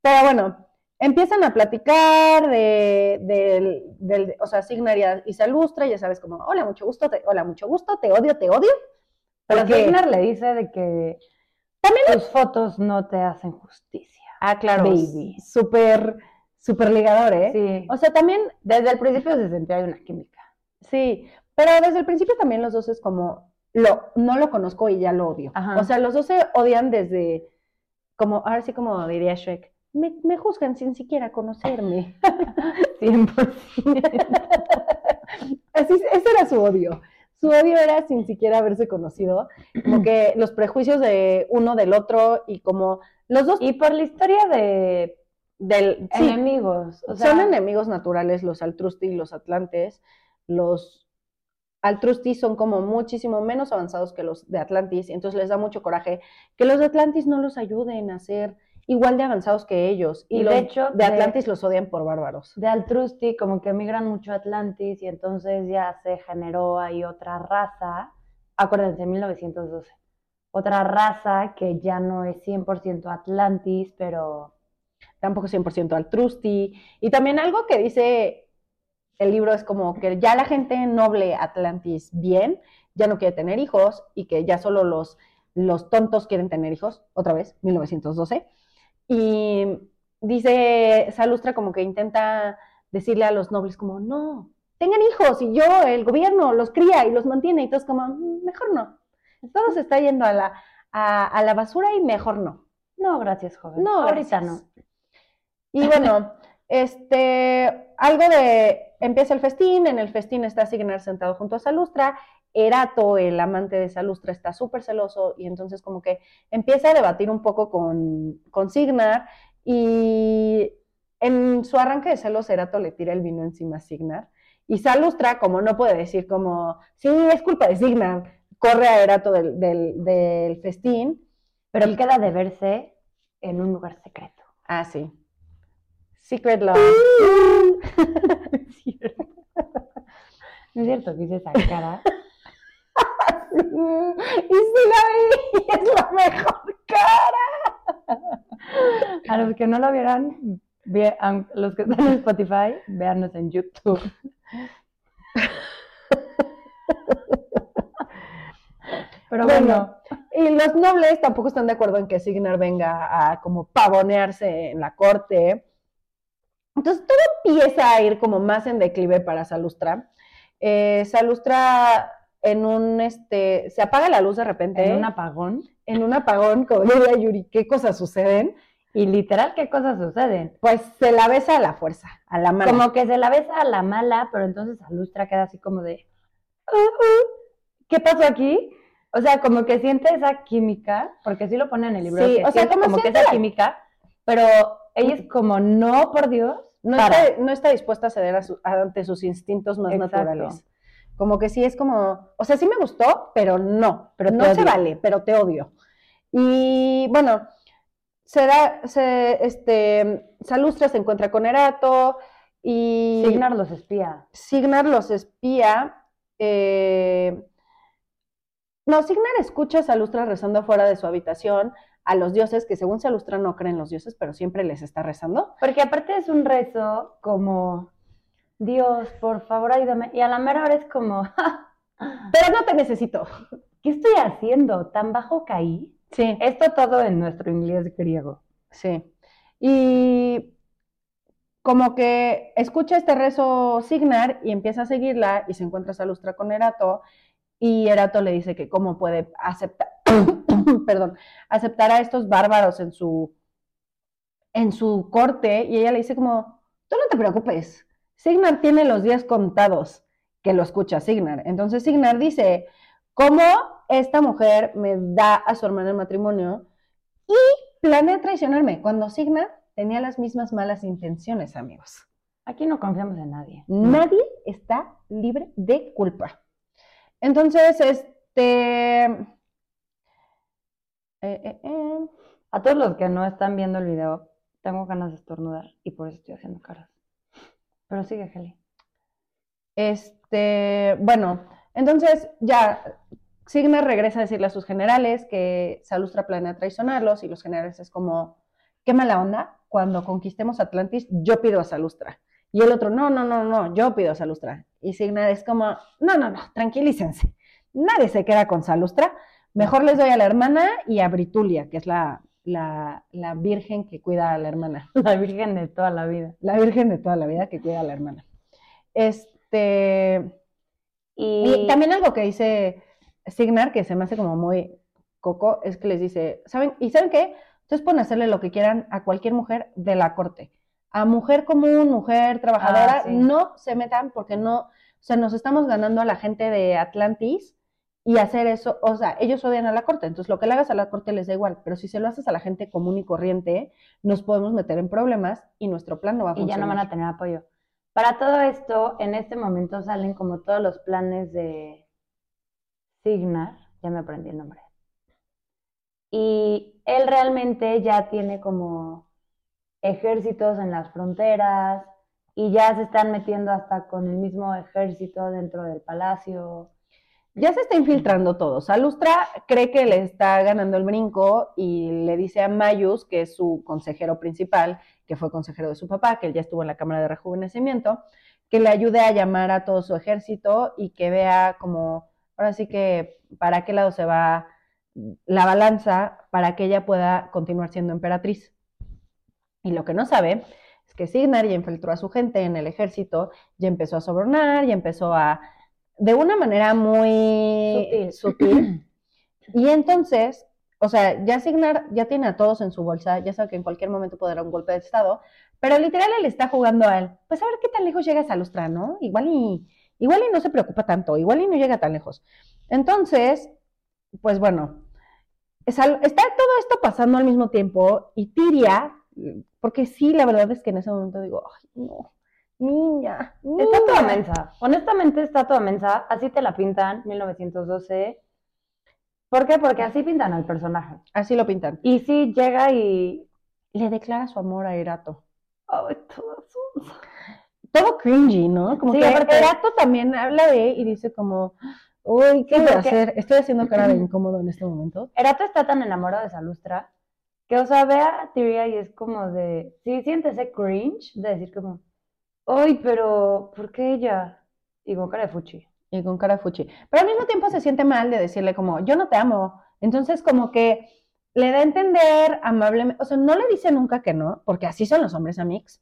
Pero bueno, empiezan a platicar de, del, del, o sea, Signar y Salustra, ya sabes, como, hola, mucho gusto, te, hola, mucho gusto, te odio, te odio. Pero Signar le dice de que también tus fotos no te hacen justicia. Ah, claro. Baby. Súper, súper ligador, ¿eh? Sí. O sea, también desde el principio se sentía una química. Sí, pero desde el principio también los dos es como, lo, no lo conozco y ya lo odio. O sea, los dos se odian desde, como, ahora sí como diría Shrek, me, me juzgan sin siquiera conocerme. 100%. Así, ese era su odio. Su odio era sin siquiera haberse conocido, como que los prejuicios de uno del otro y como los dos. Y por la historia de del, enemigos. O sea, son enemigos naturales los Altrusti y los Atlantes. Los Altrusti son como muchísimo menos avanzados que los de Atlantis, y entonces les da mucho coraje que los de Atlantis no los ayuden a ser igual de avanzados que ellos. Y, de hecho, de Atlantis los odian por bárbaros. De Altrusti, como que emigran mucho a Atlantis y entonces ya se generó ahí otra raza. Acuérdense, 1912 otra raza que ya no es 100% Atlantis, pero tampoco 100% Altrusti. Y también algo que dice el libro es como que ya la gente noble Atlantis bien, ya no quiere tener hijos y que ya solo los, los tontos quieren tener hijos, otra vez, 1912. Y dice Salustra como que intenta decirle a los nobles como, no, tengan hijos y yo, el gobierno, los cría y los mantiene y todos como, mm, mejor no todo se está yendo a la, a, la basura y mejor no. No, gracias, joven. No, ahorita no. Y bueno, este, algo de, empieza el festín, en el festín está Signar sentado junto a Salustra, Erato, el amante de Salustra, está súper celoso y entonces como que empieza a debatir un poco con, con Signar y en su arranque de celos Erato le tira el vino encima a Signar y Salustra, como no puede decir como, sí, es culpa de Signar, corre a Erato del, del, festín. Pero queda de verse en un lugar secreto. Ah, sí. Secret Love. ¿No es cierto que hice esa cara? Y si la vi, es la mejor cara. A los que no lo vieran, los que están en Spotify, véanos en YouTube. Pero bueno, y los nobles tampoco están de acuerdo en que Signar venga a como pavonearse en la corte. Entonces todo empieza a ir como más en declive para Salustra. Eh, Salustra en un, este, se apaga la luz de repente. En un apagón. En un apagón, como diría Yuri, ¿qué cosas suceden? Y literal, ¿qué cosas suceden? Pues se la besa a la fuerza, a la mala. Como que se la besa a la mala, pero entonces Salustra queda así como de, uh, uh, ¿qué pasó aquí? O sea, como que siente esa química, porque sí lo pone en el libro. Sí, o sea, como, que esa química, pero ella es como, no, por Dios. No, está, no está, dispuesta a ceder ante sus instintos más naturales. Como que sí es como, o sea, sí me gustó, pero no, pero no se vale, pero te odio. Y bueno, será, se, este, Salustra se encuentra con Erato y... Signar los espía. Signar los espía. Eh, no, Signar escucha a Salustra rezando afuera de su habitación a los dioses, que según Salustra no creen los dioses, pero siempre les está rezando. Porque aparte es un rezo como Dios, por favor, ayúdame. Y a la mera hora es como, Pero no te necesito. ¿qué estoy haciendo? ¿Tan bajo caí? Sí, Esto todo en nuestro inglés griego. sí. Y como que escucha este rezo Signar y empieza a seguirla y se encuentra Salustra con Erato y Erato le dice que cómo puede aceptar, perdón, aceptar a estos bárbaros en su, en su corte y ella le dice como, tú no te preocupes, Signar tiene los días contados que lo escucha Signar. Entonces Signar dice, ¿cómo esta mujer me da a su hermana en matrimonio y planea traicionarme? Cuando Signar tenía las mismas malas intenciones, amigos. Aquí no confiamos en nadie. Nadie está libre de culpa. Entonces, este... eh, eh, eh, A todos los que no están viendo el video, tengo ganas de estornudar y por eso estoy haciendo caras. Pero sigue, Heli. Este, bueno, entonces ya Signar regresa a decirle a sus generales que Salustra planea traicionarlos y los generales es como, qué mala onda, cuando conquistemos Atlantis, yo pido a Salustra. Y el otro, no, no, no, no, yo pido a Salustra. Y Signar es como, no, no, no, tranquilícense. Nadie se queda con Salustra. Mejor les doy a la hermana y a Britulia, que es la, la, la virgen que cuida a la hermana. La virgen de toda la vida. La virgen de toda la vida que cuida a la hermana. Este. Y también algo que dice Signar, que se me hace como muy coco, es que les dice, ¿saben? ¿Y saben qué? Ustedes pueden hacerle lo que quieran a cualquier mujer de la corte. A mujer común, mujer trabajadora, Ah, sí. no se metan porque no, o sea, nos estamos ganando a la gente de Atlantis y hacer eso, o sea, ellos odian a la corte, entonces lo que le hagas a la corte les da igual, pero si se lo haces a la gente común y corriente, nos podemos meter en problemas y nuestro plan no va a y ya funcionar. no van a tener apoyo. Para todo esto, en este momento salen como todos los planes de Signar, ya me aprendí el nombre. Y él realmente ya tiene como ejércitos en las fronteras y ya se están metiendo hasta con el mismo ejército dentro del palacio. Ya se está infiltrando todo. Salustra cree que le está ganando el brinco y le dice a Mayus, que es su consejero principal, que fue consejero de su papá, que él ya estuvo en la Cámara de Rejuvenecimiento, que le ayude a llamar a todo su ejército y que vea como, ahora sí que, para qué lado se va la balanza para que ella pueda continuar siendo emperatriz. Y lo que no sabe es que Signar ya infiltró a su gente en el ejército, ya empezó a sobornar, ya empezó a, de una manera muy Sutil. sutil. Y entonces, o sea, ya Signar ya tiene a todos en su bolsa, ya sabe que en cualquier momento puede dar un golpe de estado, pero literal él está jugando a él. Pues a ver qué tan lejos llega Salustra, ¿no? Igual y, igual y no se preocupa tanto, igual y no llega tan lejos. Entonces, pues bueno, está todo esto pasando al mismo tiempo y Tiria, porque sí, la verdad es que en ese momento digo, ay, no, niña, Está toda niña". mensa. Honestamente está toda mensa. Así te la pintan, 1912. ¿Por qué? Porque así pintan al personaje. Así lo pintan. Y sí llega y... Le declara su amor a Erato. Ay, todas son- Todo cringy, ¿no? Como Sí, que aparte- Erato también habla de y dice como, uy, ¿qué Sí, voy a hacer? Estoy haciendo cara de incómodo en este momento. Erato está tan enamorado de Salustra que, o sea, ve a Tyria y es como de... Sí, siente ese cringe de decir como... Ay, pero ¿por qué ella? Y con cara de fuchi. Y con cara fuchi. Pero al mismo tiempo se siente mal de decirle como, yo no te amo. Entonces como que le da a entender amablemente, o sea, no le dice nunca que no, porque así son los hombres amigos.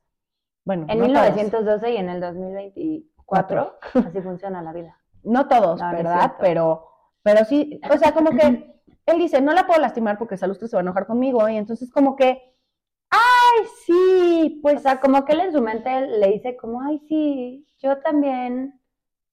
Bueno, En no todos. 1912 y en el 2024 así funciona la vida. No todos, No, ¿verdad? pero, pero sí, o sea, como que él dice, no la puedo lastimar porque Salustre se va a enojar conmigo, y entonces como que, ay, sí, pues, O sea, como que él en su mente le dice como, ay, sí, yo también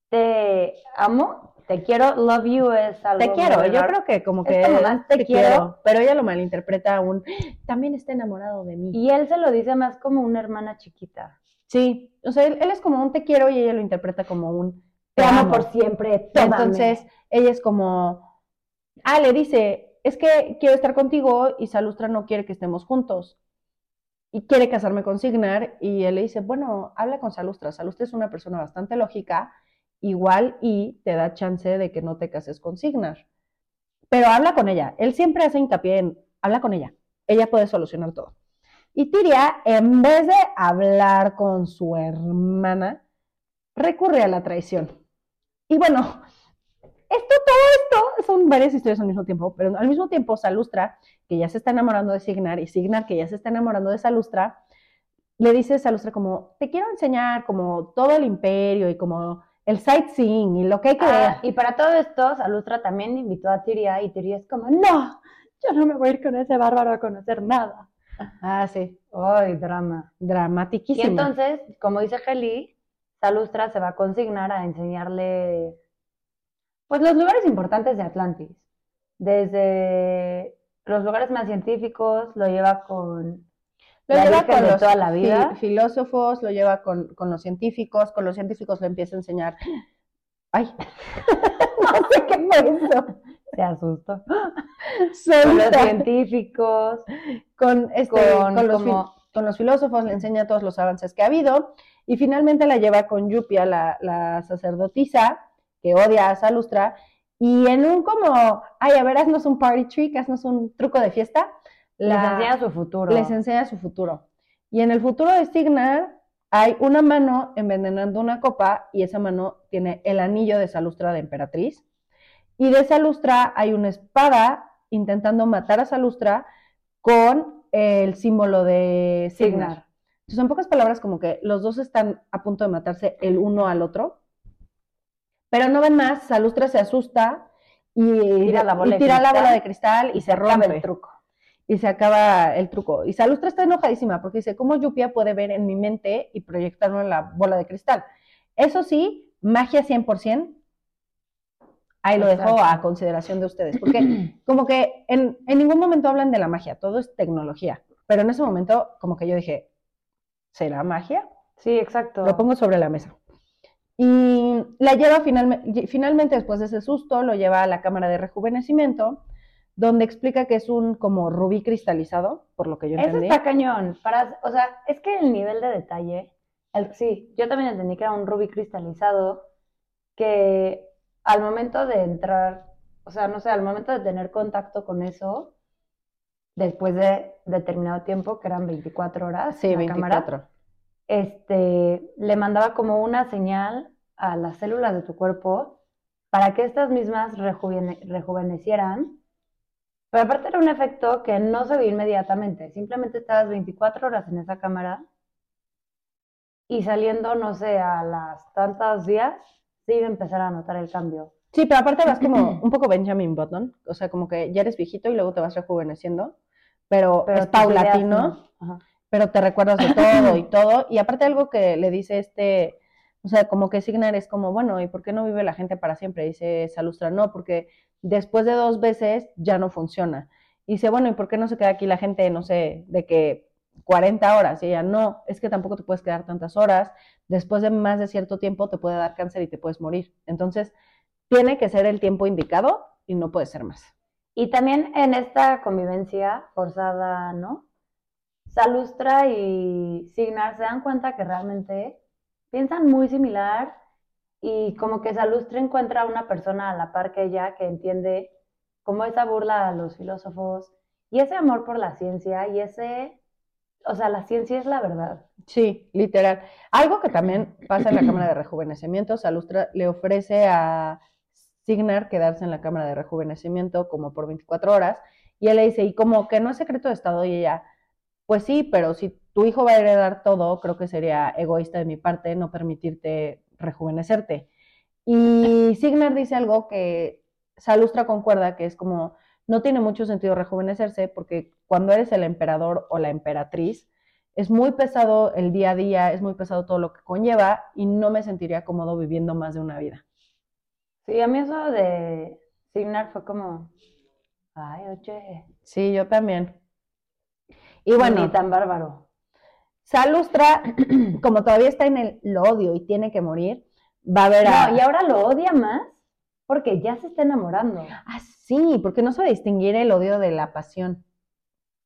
te amo, te quiero, love you es algo te quiero, yo creo que como Es que como él, más, te quiero. pero ella lo malinterpreta aún, también está enamorado de mí. Y él se lo dice más como una hermana chiquita. Sí, o sea, él, él es como un te quiero y ella lo interpreta como un Te amo por siempre, tómame. Entonces, ella es como, ah, le dice, es que quiero estar contigo y Salustra no quiere que estemos juntos. Y quiere casarme con Signar y él le dice, bueno, habla con Salustra. Salustra es una persona bastante lógica, igual y te da chance de que no te cases con Signar. Pero habla con ella. Él siempre hace hincapié en, habla con ella. Ella puede solucionar todo. Y Tiria, en vez de hablar con su hermana, recurre a la traición. Y bueno, esto, todo esto son varias historias al mismo tiempo, pero al mismo tiempo Salustra, que ya se está enamorando de Signar, y Signar, que ya se está enamorando de Salustra, le dice a Salustra como, te quiero enseñar como todo el imperio y como el sightseeing y lo que hay que ver. Ah, y para todo esto, Salustra también invitó a Tiria y Tiria es como, no, yo no me voy a ir con ese bárbaro a conocer nada. Ah, sí, Ay, drama. Y dramatiquísimo. entonces, como dice Heli, Salustra se va a consignar a enseñarle pues los lugares importantes de Atlantis. Desde los lugares más científicos, lo lleva con Lo la lleva con los toda la vida. filósofos, lo lleva con, con los científicos, con los científicos le empieza a enseñar. Ay, no sé qué fue eso. Se asustó. Con los científicos, Con, este, con con, los, como- con los filósofos le enseña todos los avances que ha habido y finalmente la lleva con Yupia, la, la sacerdotisa, que odia a Salustra, y en un como, ay, a ver, haznos un party trick, haznos un truco de fiesta, les la- enseña su futuro. les enseña su futuro. Y en el futuro de Signar hay una mano envenenando una copa y esa mano tiene el anillo de Salustra de emperatriz. Y de Salustra hay una espada intentando matar a Salustra con el símbolo de Signar. Signar. Entonces, en pocas palabras, como que los dos están a punto de matarse el uno al otro. Pero no ven más, Salustra se asusta y Tira la bola y de la cristal bola de cristal y, se rompe el truco. y se acaba el truco. Y Salustra está enojadísima porque dice, ¿cómo Yupia puede ver en mi mente y proyectarlo en la bola de cristal? Eso sí, magia 100%, ahí lo dejo a consideración de ustedes, porque como que en, en ningún momento hablan de la magia, todo es tecnología, pero en ese momento como que yo dije, ¿será magia? Sí, exacto. Lo pongo sobre la mesa. Y la lleva finalmente, finalmente después de ese susto, lo lleva a la cámara de rejuvenecimiento, donde explica que es un como rubí cristalizado, por lo que yo Eso entendí. está cañón. Para, o sea, es que el nivel de detalle, el, sí, yo también entendí que era un rubí cristalizado que al momento de entrar, o sea, no sé, al momento de tener contacto con eso, después de determinado tiempo, que eran 24 horas, Sí, la cámara, 24. Este, le mandaba como una señal a las células de tu cuerpo para que estas mismas rejuvene- rejuvenecieran. Pero aparte era un efecto que no se vio inmediatamente, simplemente estabas 24 horas en esa cámara y saliendo, no sé, a las tantos días, sí empezar a notar el cambio. Sí, pero aparte vas como un poco Benjamin Button, o sea, como que ya eres viejito y luego te vas rejuveneciendo, pero, Pero es tus ideas paulatino. no. Pero te recuerdas de todo y todo. Y aparte algo que le dice este, o sea, como que Signar es como, bueno, ¿y por qué no vive la gente para siempre? Dice Salustra, no, porque después de dos veces ya no funciona. Y dice, bueno, ¿y por qué no se queda aquí la gente, no sé, de que 40 horas? Y ella, no, es que tampoco te puedes quedar tantas horas. Después de más de cierto tiempo te puede dar cáncer y te puedes morir. Entonces, tiene que ser el tiempo indicado y no puede ser más. Y también en esta convivencia forzada, ¿no? Salustra y Signar se dan cuenta que realmente piensan muy similar y como que Salustra encuentra a una persona a la par que ella que entiende como esa burla a los filósofos y ese amor por la ciencia y ese, o sea, la ciencia es la verdad. Sí, literal. Algo que también pasa en la cámara de rejuvenecimiento, Salustra le ofrece a Signar quedarse en la cámara de rejuvenecimiento como por 24 horas y él le dice, y como que no es secreto de Estado y ella, pues sí, pero si tu hijo va a heredar todo, creo que sería egoísta de mi parte no permitirte rejuvenecerte. Y Signar dice algo que Salustra concuerda, que es como, no tiene mucho sentido rejuvenecerse porque cuando eres el emperador o la emperatriz, es muy pesado el día a día, es muy pesado todo lo que conlleva y no me sentiría cómodo viviendo más de una vida. Sí, a mí eso de Signar fue como, ay, oye, Sí, yo también. Y bueno, tan bárbaro. Salustra, como todavía está en el odio y tiene que morir, va a ver a... No, y ahora lo odia más porque ya se está enamorando. Ah, sí, porque no sabe distinguir el odio de la pasión.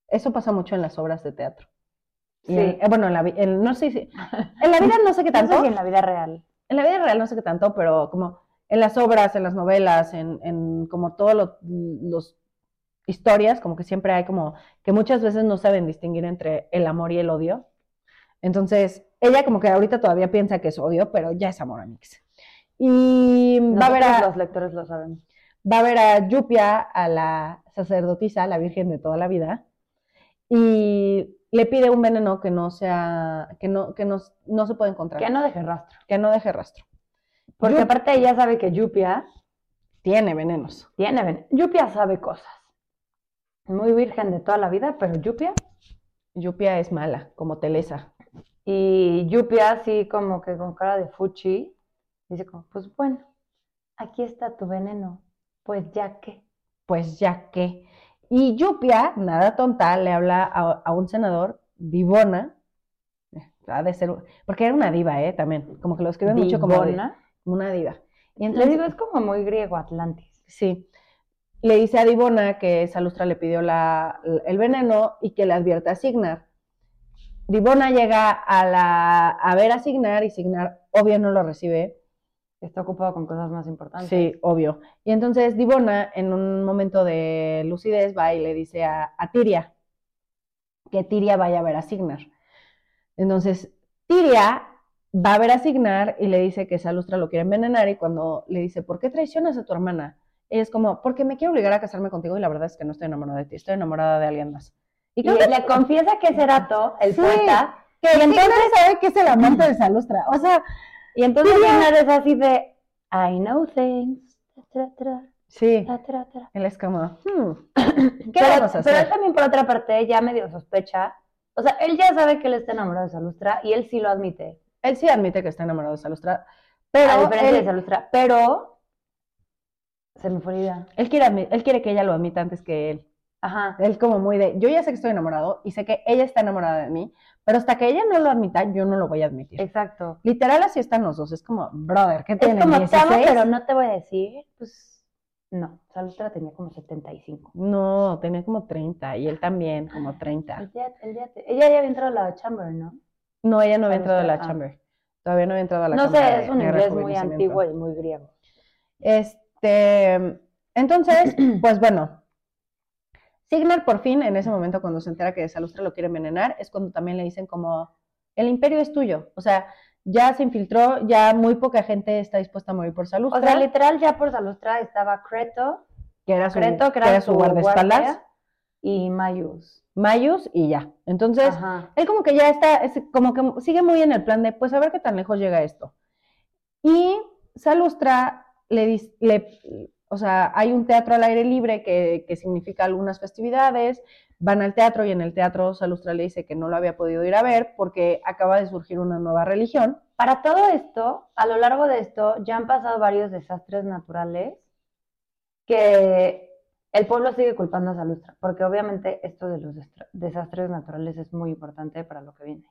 Eso pasa mucho en las obras de teatro. Sí. en- eh, bueno, en la, en- no sé si... En la vida no sé qué No sé tanto. si en la vida real. En la vida real no sé qué tanto, pero como en las obras, en las novelas, en, en como todos lo- los historias, como que siempre hay como que muchas veces no saben distinguir entre el amor y el odio. Entonces, ella como que ahorita todavía piensa que es odio, pero ya es amor a Nix. Y va a ver Nosotros a, los lectores lo sabemos. va a ver a Yupia, a la sacerdotisa, la virgen de toda la vida, y le pide un veneno que no sea, que no, que no, no se puede encontrar, Que no deje rastro. que no deje rastro. Porque Yup- aparte ella sabe que Yupia Tiene venenos. tiene ven- Yupia sabe cosas. Muy virgen de toda la vida, pero Yupia. Yupia es mala, como Telesa. Y Yupia así como que con cara de fuchi. Dice como, pues bueno, aquí está tu veneno. Pues ya que. Pues ya que. Y Yupia, nada tonta, le habla a, a un senador, Divona, ha de ser, porque era una diva, ¿eh? También, como que lo escriben mucho como de- una diva. Y Le entonces, digo, es como muy griego Atlantis. sí, le dice a Divona que Salustra le pidió la, el veneno y que le advierta a Signar. Divona llega a, la, a ver a Signar y Signar, obvio, no lo recibe. Está ocupado con cosas más importantes. Sí, obvio. Y entonces Divona, en un momento de lucidez, va y le dice a, a Tiria que Tiria vaya a ver a Signar. Entonces, Tiria va a ver a Signar y le dice que Salustra lo quiere envenenar y cuando le dice, ¿por qué traicionas a tu hermana? Es como, porque me quiero obligar a casarme contigo y la verdad es que no estoy enamorada de ti, estoy enamorada de alguien más. Y que- le confiesa que es Erato, el Sí. poeta. que y entonces- sabe que es el amante de Salustra. O sea, Y entonces Signar es así de, I know things. tra, tra, sí, tra, él es como, hmm, ¿qué pero, vamos a pero hacer? él también por otra parte ya medio sospecha. O sea, él ya sabe que él está enamorado de Salustra y él sí lo admite. Él sí admite que está enamorado de Salustra, pero a diferencia él, de Salustra. Pero se me fue la idea. él quiere, él quiere que ella lo admita antes que él. Ajá. Él como muy de, yo ya sé que estoy enamorado y sé que ella está enamorada de mí, pero hasta que ella no lo admita, yo no lo voy a admitir. Exacto. Literal así están los dos, es como, brother, ¿qué Es tienen? como 16? pero no te voy a decir. Pues no, Salustra tenía como 75. No, tenía como 30 y él también como 30. Ella, ella, ella ya había entrado a la Chamber, ¿no? No, ella no había entrado a la Ah. chamber. Todavía no había entrado a la No Cámara sé, es un inglés muy antiguo y muy griego. Este, entonces, pues bueno, Signar por fin, en ese momento cuando se entera que Salustra lo quiere envenenar, es cuando también le dicen como, el imperio es tuyo. O sea, ya se infiltró, ya muy poca gente está dispuesta a morir por Salustra, O sea, literal, ya por Salustra estaba Creto, que era su, Creto, que que era, su guardaespaldas, guardia, y Mayus. Mayus y ya. Entonces, Ajá. él como que ya está, es como que sigue muy en el plan de, pues a ver qué tan lejos llega esto. Y Salustra le, le o sea, hay un teatro al aire libre que, que significa algunas festividades, van al teatro y en el teatro Salustra le dice que no lo había podido ir a ver porque acaba de surgir una nueva religión. Para todo esto, a lo largo de esto, ya han pasado varios desastres naturales que el pueblo sigue culpando a Salustra, porque obviamente esto de los desastres naturales es muy importante para lo que viene.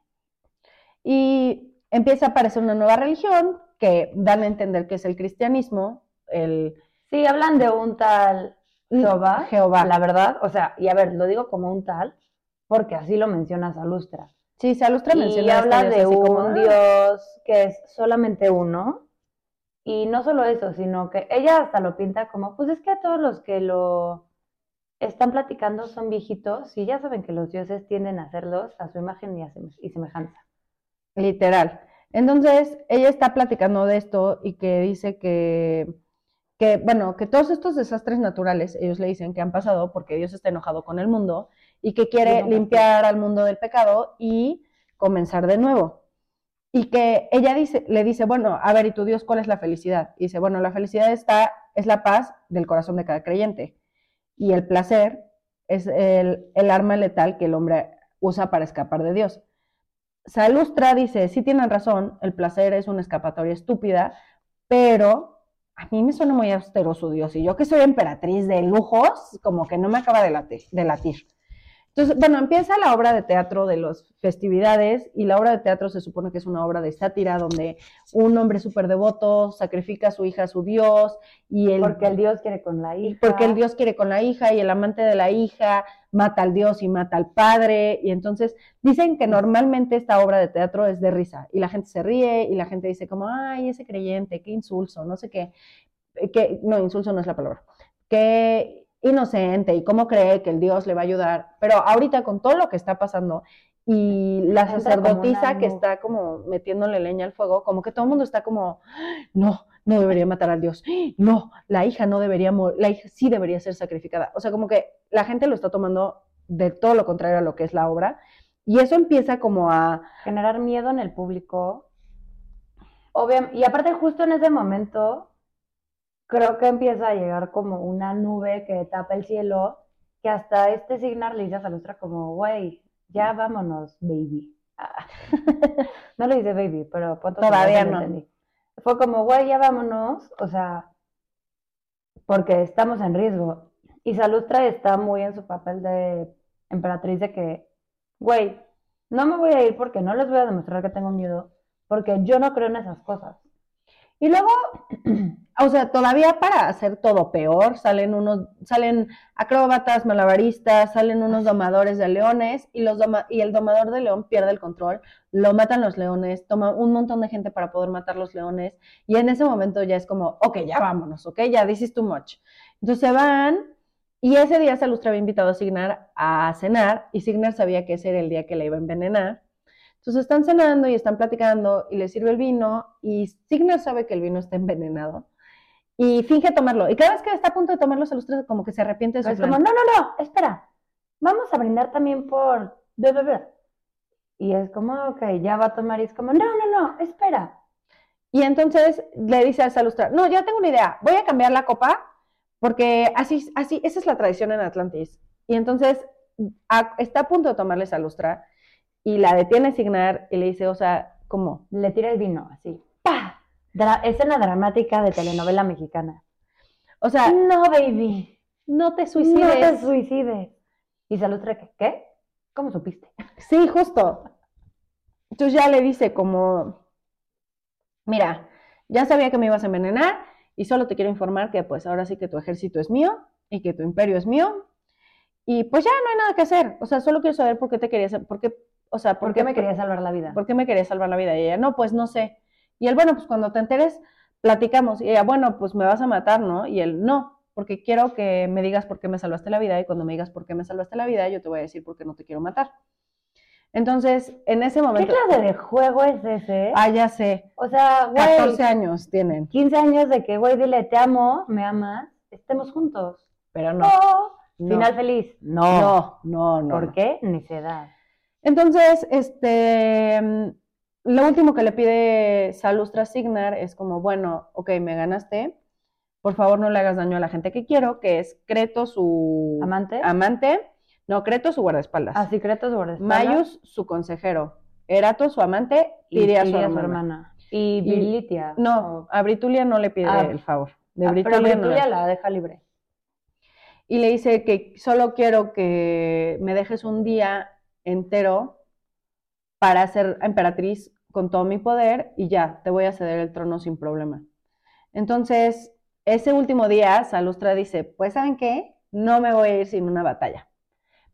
Y empieza a aparecer una nueva religión que dan a entender que es el cristianismo, el Sí, hablan de un tal Jehová, Jehová. la verdad, o sea, y a ver, lo digo como un tal, porque así lo menciona Salustra. Sí, Salustra Y menciona a este habla dios de como, un dios que es solamente uno. Y no solo eso, sino que ella hasta lo pinta como, pues es que todos los que lo están platicando son viejitos y ya saben que los dioses tienden a hacerlos a su imagen y, a y semejanza. Literal. Entonces, ella está platicando de esto y que dice que, que, bueno, que todos estos desastres naturales, ellos le dicen que han pasado porque Dios está enojado con el mundo y que quiere limpiar al mundo del pecado y comenzar de nuevo. Y que ella dice, le dice, bueno, a ver, ¿y tu Dios cuál es la felicidad? Y dice, bueno, la felicidad está, es la paz del corazón de cada creyente. Y el placer es el, el arma letal que el hombre usa para escapar de Dios. Salustra dice, sí tienen razón, el placer es una escapatoria estúpida, pero a mí me suena muy austero su Dios, y yo que soy emperatriz de lujos, como que no me acaba de latir. De latir. Entonces, bueno, empieza la obra de teatro de las festividades, y la obra de teatro se supone que es una obra de sátira donde un hombre súper devoto sacrifica a su hija a su Dios, y el, Porque el dios quiere con la hija. porque el Dios quiere con la hija y el amante de la hija mata al Dios y mata al padre. Y entonces dicen que normalmente esta obra de teatro es de risa y la gente se ríe y la gente dice como, ay, ese creyente, qué insulso, no sé qué. Eh, Que, no, insulso no es la palabra. Qué inocente y cómo cree que el Dios le va a ayudar. Pero ahorita con todo lo que está pasando y la Entra sacerdotisa que está como metiéndole leña al fuego, como que todo el mundo está como, no, no debería matar al dios, no, la hija no debería morir, la hija sí debería ser sacrificada. O sea, como que la gente lo está tomando de todo lo contrario a lo que es la obra. Y eso empieza como a, generar miedo en el público. Obvia- y aparte justo en ese momento, creo que empieza a llegar como una nube que tapa el cielo, que hasta este signar le dice a Salustra como, güey, ya vámonos, baby. Ah. no le dice baby, pero Todavía no. entendí. Fue como, güey, ya vámonos, o sea, porque estamos en riesgo. Y Salustra está muy en su papel de emperatriz de que, güey, no me voy a ir porque no les voy a demostrar que tengo miedo, porque yo no creo en esas cosas. Y luego, o sea, todavía para hacer todo peor, salen unos, salen acróbatas, malabaristas, salen unos domadores de leones y, los doma- y el domador de león pierde el control, lo matan los leones, toma un montón de gente para poder matar los leones y en ese momento ya es como, ok, ya vámonos, ok, ya, this is too much. Entonces se van y ese día Salustra había invitado a Signar a cenar y Signar sabía que ese era el día que le iba a envenenar. Entonces están cenando y están platicando y le sirve el vino y Signar sabe que el vino está envenenado y finge tomarlo. Y cada vez que está a punto de tomarlo, Salustra como que se arrepiente de su Es plan. como, no, no, no, espera, vamos a brindar también por bebé. Y es como, ok, ya va a tomar y es como, no, no, no, espera. Y entonces le dice a Salustra, no, ya tengo una idea, voy a cambiar la copa porque así, así, esa es la tradición en Atlantis. Y entonces a- está a punto de tomarle Salustra y la detiene Signar y le dice, o sea, ¿cómo? Le tira el vino, así. ¡Pah! Dra- escena dramática de telenovela mexicana. O sea, No, baby, no te no suicides. te suicides. Y Salustra, ¿qué? ¿Qué? ¿Cómo supiste? Sí, justo. Entonces ya le dice como, mira, ya sabía que me ibas a envenenar y solo te quiero informar que pues ahora sí que tu ejército es mío y que tu imperio es mío y pues ya no hay nada que hacer. O sea, solo quiero saber por qué te querías, por qué, o sea, ¿Por qué me querías salvar la vida? ¿Por qué me querías salvar la vida? Y ella, no, pues no sé. Y él, bueno, pues cuando te enteres, platicamos. Y ella, bueno, pues me vas a matar, ¿no? Y él, no, porque quiero que me digas por qué me salvaste la vida. Y cuando me digas por qué me salvaste la vida, yo te voy a decir por qué no te quiero matar. Entonces, en ese ¿Qué momento. clase de juego es ese? Ah, ya sé. O sea, güey, 14 años tienen. 15 años de que, güey, dile, te amo, me amas, estemos juntos. Pero no. No. Final feliz. No, no, no. ¿Por no. qué? Necedad. Entonces, este, lo último que le pide Salustra Signar es como, bueno, ok, me ganaste, por favor no le hagas daño a la gente que quiero, que es Creto su ¿Amante? amante, no, Creto su guardaespaldas, A secretos guardaespaldas. Mayus su consejero, Erato su amante, y su Tiria hermana. Y Bilitia. No, a Britulia no le pide Ah, el favor, de Ah, pero Britulia no le- Britulia la deja libre. y le dice que solo quiero que me dejes un día entero para ser emperatriz con todo mi poder y ya, te voy a ceder el trono sin problema. Entonces, ese último día, Salustra dice, pues ¿saben qué? No me voy a ir sin una batalla.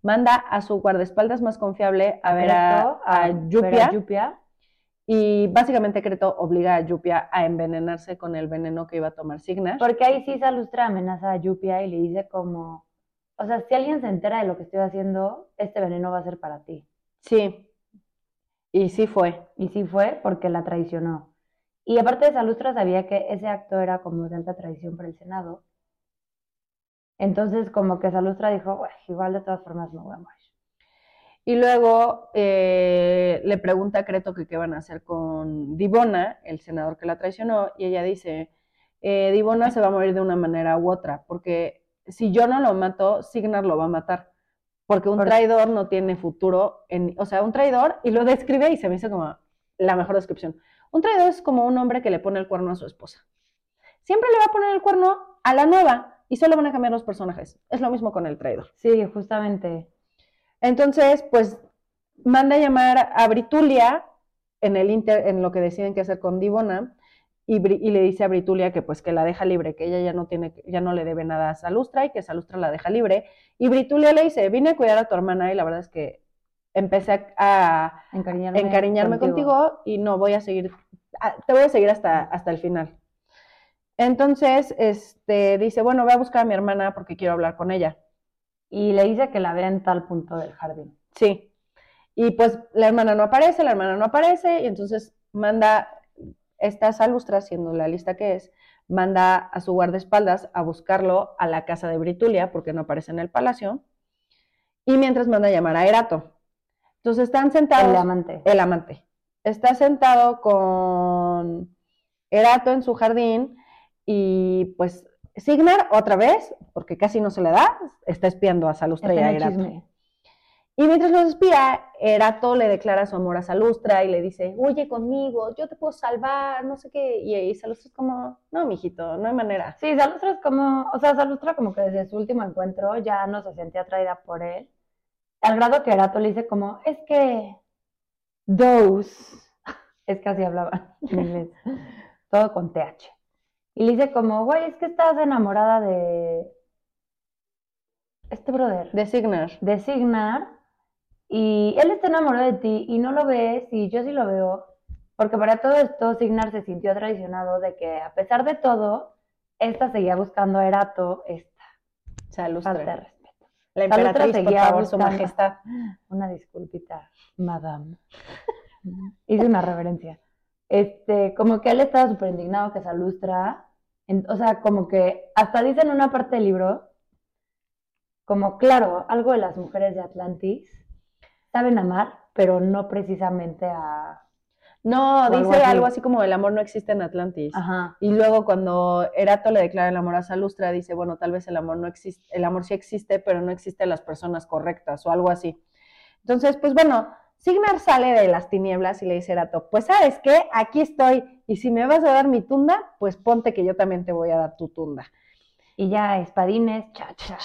Manda a su guardaespaldas más confiable a ver a, a ver Yupia a Yupia. y básicamente Creto obliga a Yupia a envenenarse con el veneno que iba a tomar Signar. Porque ahí sí Salustra amenaza a Yupia y le dice como, o sea, si alguien se entera de lo que estoy haciendo, este veneno va a ser para ti. Sí, y sí fue. Y sí fue porque la traicionó. Y aparte de Salustra sabía que ese acto era como de alta traición para el Senado. Entonces como que Salustra dijo, "Bueno, igual de todas formas me voy a morir. Y luego eh, le pregunta a Creto que qué van a hacer con Divona, el senador que la traicionó, y ella dice, eh, Divona se va a morir de una manera u otra, porque si yo no lo mato, Signar lo va a matar, porque un Por- traidor no tiene futuro, en, o sea, un traidor, y lo describe y se me hizo como la mejor descripción. Un traidor es como un hombre que le pone el cuerno a su esposa. Siempre le va a poner el cuerno a la nueva y solo van a cambiar los personajes. Es lo mismo con el traidor. Sí, justamente. Entonces, pues manda a llamar a Britulia en el inter, en lo que deciden qué hacer con Divona y, le dice a Britulia que pues que la deja libre, que ella ya no tiene, ya no le debe nada a Salustra y que Salustra la deja libre. Y Britulia le dice, vine a cuidar a tu hermana y la verdad es que empecé a, Encariñarme, encariñarme contigo. y no voy a seguir, a- te voy a seguir hasta, hasta el final. Entonces, este, dice, bueno, voy a buscar a mi hermana porque quiero hablar con ella. Y le dice que la vea en tal punto del jardín. Sí. Y pues la hermana no aparece, la hermana no aparece, y entonces manda, esta Salustra, siendo la lista que es, manda a su guardaespaldas a buscarlo a la casa de Britulia, porque no aparece en el palacio, y mientras manda a llamar a Erato. Entonces están sentados. El amante. El amante. Está sentado con Erato en su jardín y pues Signar otra vez, porque casi no se le da, está espiando a Salustra y a Erato. chisme. Y mientras los espía, Erato le declara su amor a Salustra y le dice, huye conmigo, yo te puedo salvar, no sé qué. Y ahí Salustra es como, no, mijito, no hay manera. Sí, Salustra es como, o sea, Salustra como que desde su último encuentro ya no se sentía atraída por él. Al grado que Erato le dice como, es que those, es que así hablaba en inglés, todo con TH. Y le dice como, güey, es que estás enamorada de este brother, De Signar. de Signar, y él está enamorado de ti y no lo ves, y yo sí lo veo, porque para todo esto Signar se sintió traicionado de que a pesar de todo, esta seguía buscando a Erato, esta Salustra. falta de respeto. La Salustra emperatriz, por seguía favor, su buscando. majestad. Una disculpita, madame. Hice una reverencia. Este, como que él estaba súper indignado que Salustra, en- o sea, como que hasta dice en una parte del libro, como claro, algo de las mujeres de Atlantis saben amar, pero no precisamente a... No, algo dice así. algo así como el amor no existe en Atlantis. Ajá. Y luego cuando Erato le declara el amor a Salustra, dice, bueno, tal vez el amor no existe, el amor sí existe, pero no existe en las personas correctas o algo así. Entonces, pues bueno, Signar sale de las tinieblas y le dice a Erato, pues sabes qué, aquí estoy, y si me vas a dar mi tunda, pues ponte que yo también te voy a dar tu tunda. Y ya espadines, cha, cha.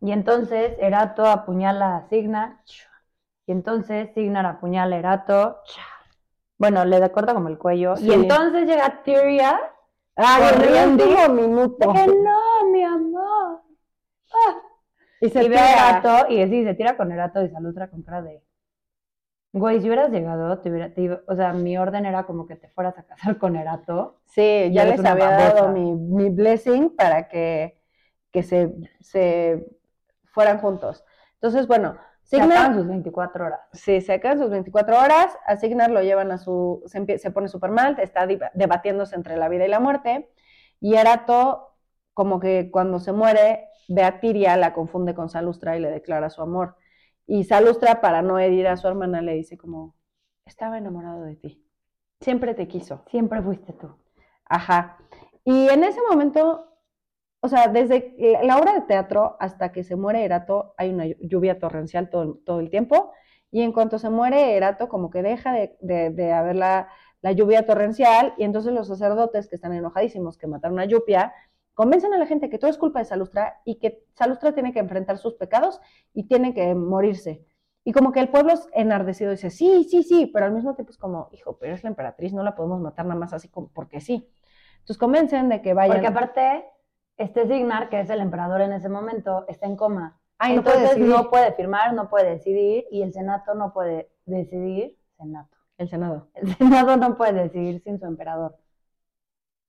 Y entonces Erato apuñala a Signar. Y entonces Signar apuñala a Erato. Bueno, le corta como el cuello. Sí. Y entonces llega Tyria. ¡Ay, en el Corriendo. minuto! que no, mi amor. Y se y ve a tira. Erato y sí, se tira con Erato y Salustra con cara de. Güey, si hubieras llegado, te hubiera, te iba- o sea, mi orden era como que te fueras a casar con Erato. Sí, ya les había babosa. dado mi, mi blessing para que, que se, se fueran juntos. Entonces, bueno, Se Signar, acaban sus 24 horas. sí, se acaban sus 24 horas, a Signar lo llevan a su, se, pone súper mal, está debatiéndose entre la vida y la muerte, y Erato, como que cuando se muere, ve a Tiria, la confunde con Salustra y le declara su amor. Y Salustra, para no herir a su hermana, le dice como, estaba enamorado de ti, siempre te quiso. Siempre fuiste tú. Ajá. Y en ese momento, o sea, desde la- la obra de teatro hasta que se muere Erato, hay una lluvia torrencial todo, todo el tiempo. Y en cuanto se muere Erato, como que deja de, de- de haber la, la lluvia torrencial. Y entonces los sacerdotes que están enojadísimos que mataron a Lluvia, convencen a la gente que todo es culpa de Salustra y que Salustra tiene que enfrentar sus pecados y tiene que morirse. Y como que el pueblo es enardecido dice, sí, sí, sí, pero al mismo tiempo es como, hijo, pero es la emperatriz, no la podemos matar nada más así como porque sí. Entonces convencen de que vayan. Porque aparte, este Signar, que es el emperador en ese momento, está en coma. Ay, no puede Entonces no puede firmar, no puede decidir, y el Senato no puede decidir. Senato. El Senado. El Senado no puede decidir sin su emperador.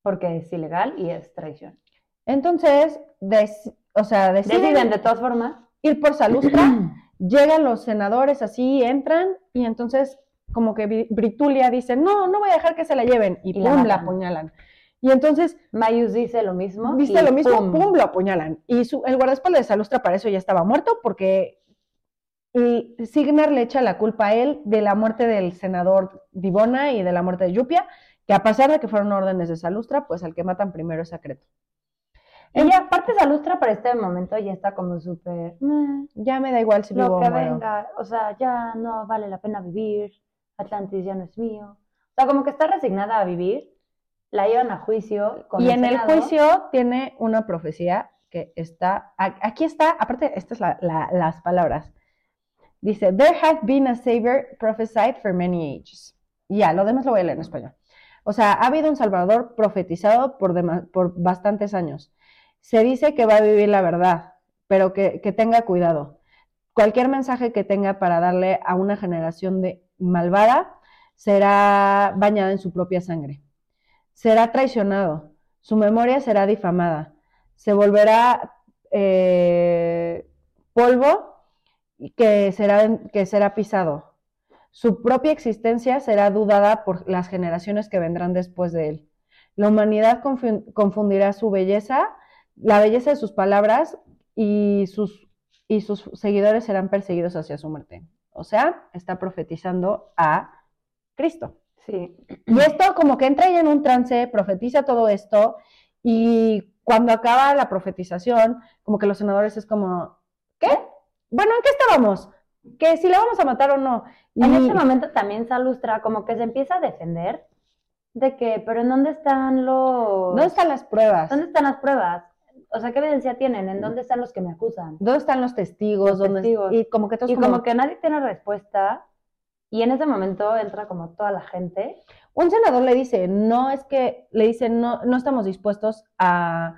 Porque es ilegal y es traición. Entonces, des- o sea, deciden, Deciden de todas formas. ir por Salustra, llegan los senadores así, entran, y entonces como que Bri- Britulia dice, no, no voy a dejar que se la lleven, y, Y la pum, la matan. apuñalan. Y entonces, Mayus dice lo mismo. y lo mismo, ¡pum! pum, lo apuñalan. Y su, el guardaespaldas de Salustra para eso ya estaba muerto, porque y Signar le echa la culpa a él de la muerte del senador Divona y de la muerte de Yupia, que a pesar de que fueron órdenes de Salustra, pues al que matan primero es a Creto. Ella, aparte Salustra para este momento ya está como súper. "Meh, Ya me da igual si vivo lo o que venga, o sea, ya no vale la pena vivir, Atlantis ya no es mío. O sea, como que está resignada a vivir, la llevan a juicio con Y en el juicio tiene una profecía que está, aquí está, aparte, estas son las palabras. Dice, there has been a savior prophesied for many ages. Ya, lo demás lo voy a leer en español. O sea, ha habido un salvador profetizado por, dema- por bastantes años. Se dice que va a vivir la verdad, pero que, que tenga cuidado. Cualquier mensaje que tenga para darle a una generación de malvada será bañada en su propia sangre será traicionado, su memoria será difamada, se volverá eh, polvo que será, que será pisado. Su propia existencia será dudada por las generaciones que vendrán después de él. La humanidad confundirá su belleza, la belleza de sus palabras y sus, y sus seguidores serán perseguidos hacia su muerte. O sea, está profetizando a Cristo. Sí. Y esto como que entra ya en un trance, profetiza todo esto y cuando acaba la profetización, como que los senadores es como, ¿qué? Bueno, ¿en qué estábamos? Que si la vamos a matar o no. Y En ese momento también Salustra como que se empieza a defender de que, pero ¿en dónde están los... ¿Dónde están las pruebas? ¿Dónde están las pruebas? O sea, ¿qué evidencia tienen? ¿En dónde están los que me acusan? ¿Dónde están los testigos? Los ¿Dónde- testigos. Y como que todos Y como- como que nadie tiene respuesta. Y en ese momento entra como toda la gente. un senador le dice, no es que, le dice, no, no estamos dispuestos a,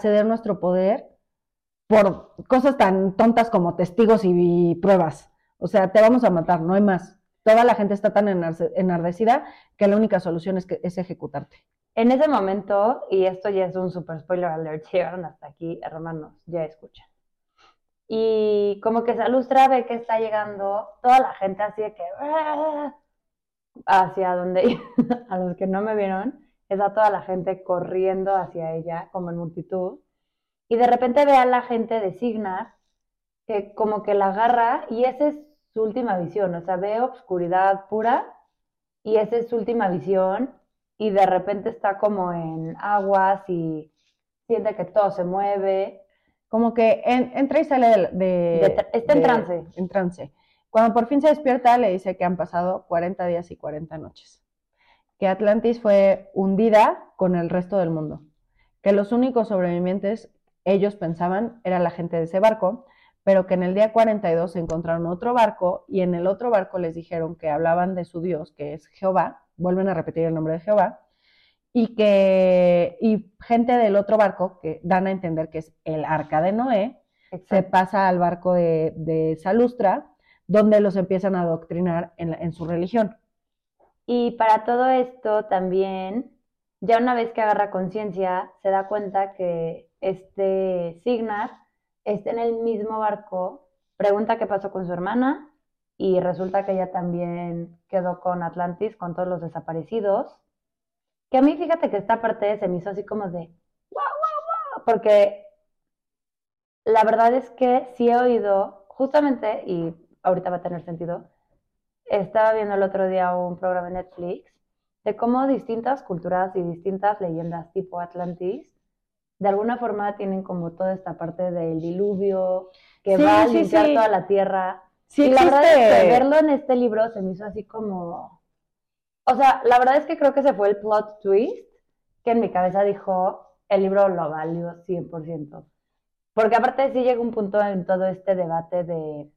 ceder nuestro poder por cosas tan tontas como testigos y, pruebas. O sea, te vamos a matar, no hay más. Toda la gente está tan enardecida que la única solución es, que, es ejecutarte. En ese momento, y esto ya es un super spoiler alert, llegaron hasta aquí, hermanos, ya escuchan. Y como que Salustra ve que está llegando toda la gente así de que "Ah", hacia donde a los que no me vieron, es a toda la gente corriendo hacia ella como en multitud. Y de repente ve a la gente de Signar que como que la agarra y esa es su última visión, o sea, ve obscuridad pura y esa es su última visión y de repente está como en aguas y siente que todo se mueve. Como que en- entra y sale de... de- De tra- está en de- trance. En trance. Cuando por fin se despierta, le dice que han pasado 40 días y 40 noches. Que Atlantis fue hundida con el resto del mundo. Que los únicos sobrevivientes, ellos pensaban, era la gente de ese barco, pero que en el día 42 se encontraron otro barco y en el otro barco les dijeron que hablaban de su Dios, que es Jehová, vuelven a repetir el nombre de Jehová, y que y gente del otro barco que dan a entender que es el arca de Noé, se pasa al barco de, de Salustra, donde los empiezan a adoctrinar en, la- en su religión. Y para todo esto también, ya una vez que agarra conciencia, se da cuenta que este Signar está en el mismo barco, pregunta qué pasó con su hermana y resulta que ella también quedó con Atlantis, con todos los desaparecidos. Que a mí fíjate que esta parte se me hizo así como de, wow, wow, wow, porque la verdad es que sí he oído, justamente, y ahorita va a tener sentido, estaba viendo el otro día un programa en Netflix de cómo distintas culturas y distintas leyendas tipo Atlantis, de alguna forma tienen como toda esta parte del diluvio, que Sí, va a sí, limpiar sí. toda la tierra. Sí y la verdad es que verlo en este libro se me hizo así como... O sea, la verdad es que creo que ese fue el plot twist que en mi cabeza dijo, el libro lo valió 100%. Porque aparte sí llega un punto en todo este debate de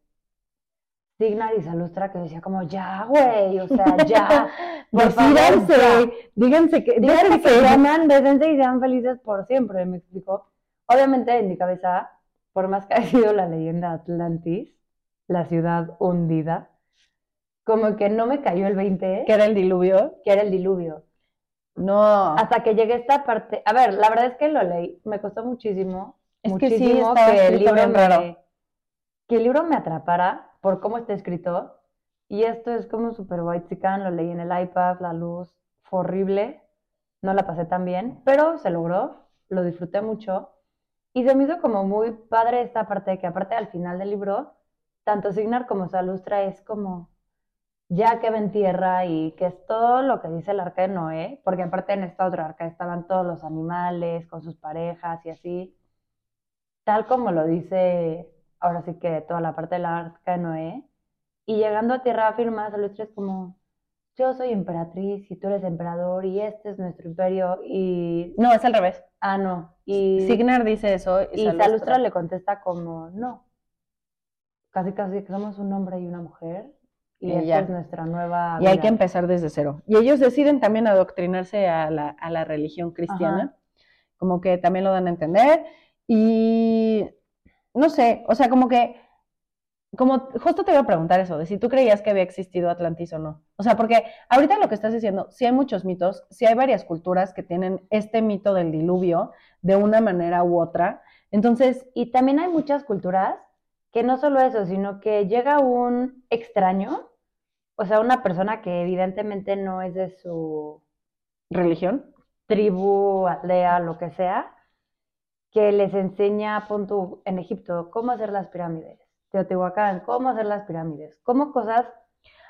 Signar y Salustra que decía como, ya, güey, o sea, ya. por favor, ya". Decídanse, díganse que, Díganse que se aman, y sean felices por siempre, me explicó. Obviamente en mi cabeza, por más que haya sido la leyenda Atlantis, la ciudad hundida, como que no me cayó el 20, que era el diluvio. que era el diluvio. No, Hasta que llegué a esta parte, a ver, la verdad es que lo leí, me costó muchísimo, Es que sí, muchísimo que el libro me, que el libro me atrapara por cómo está escrito. Y esto es como super white lo leí en el iPad, la luz fue horrible, no la pasé tan bien, pero se logró, lo disfruté mucho. Y se me hizo como muy padre esta parte, que aparte al final del libro, tanto Signar como Salustra es como ya que ven tierra y que es todo lo que dice el arca de Noé, porque aparte en esta otra arca estaban todos los animales con sus parejas y así, tal como lo dice ahora sí que toda la parte de la arca de Noé, y llegando a tierra firma, Salustra es como, yo soy emperatriz y tú eres emperador y este es nuestro imperio y, no, es al revés. ah, no, y, Signar dice eso y, y Salustra. Salustra le contesta como, no, casi casi que somos un hombre y una mujer y, Y esta ya. es nuestra nueva Y hay vida". que empezar desde cero. Y ellos deciden también adoctrinarse a la, a la religión cristiana, como que también lo dan a entender. Y no sé, o sea, como que, como justo te iba a preguntar eso, de si tú creías que había existido Atlantis o no. O sea, porque ahorita lo que estás diciendo, sí hay muchos mitos, sí hay varias culturas que tienen este mito del diluvio de una manera u otra. Entonces, Y también hay muchas culturas que no solo eso, sino que llega un extraño, o sea, una persona que evidentemente no es de su ¿Religión? tribu, aldea, lo que sea, que les enseña, pon en Egipto, cómo hacer las pirámides, Teotihuacán, cómo hacer las pirámides, cómo cosas,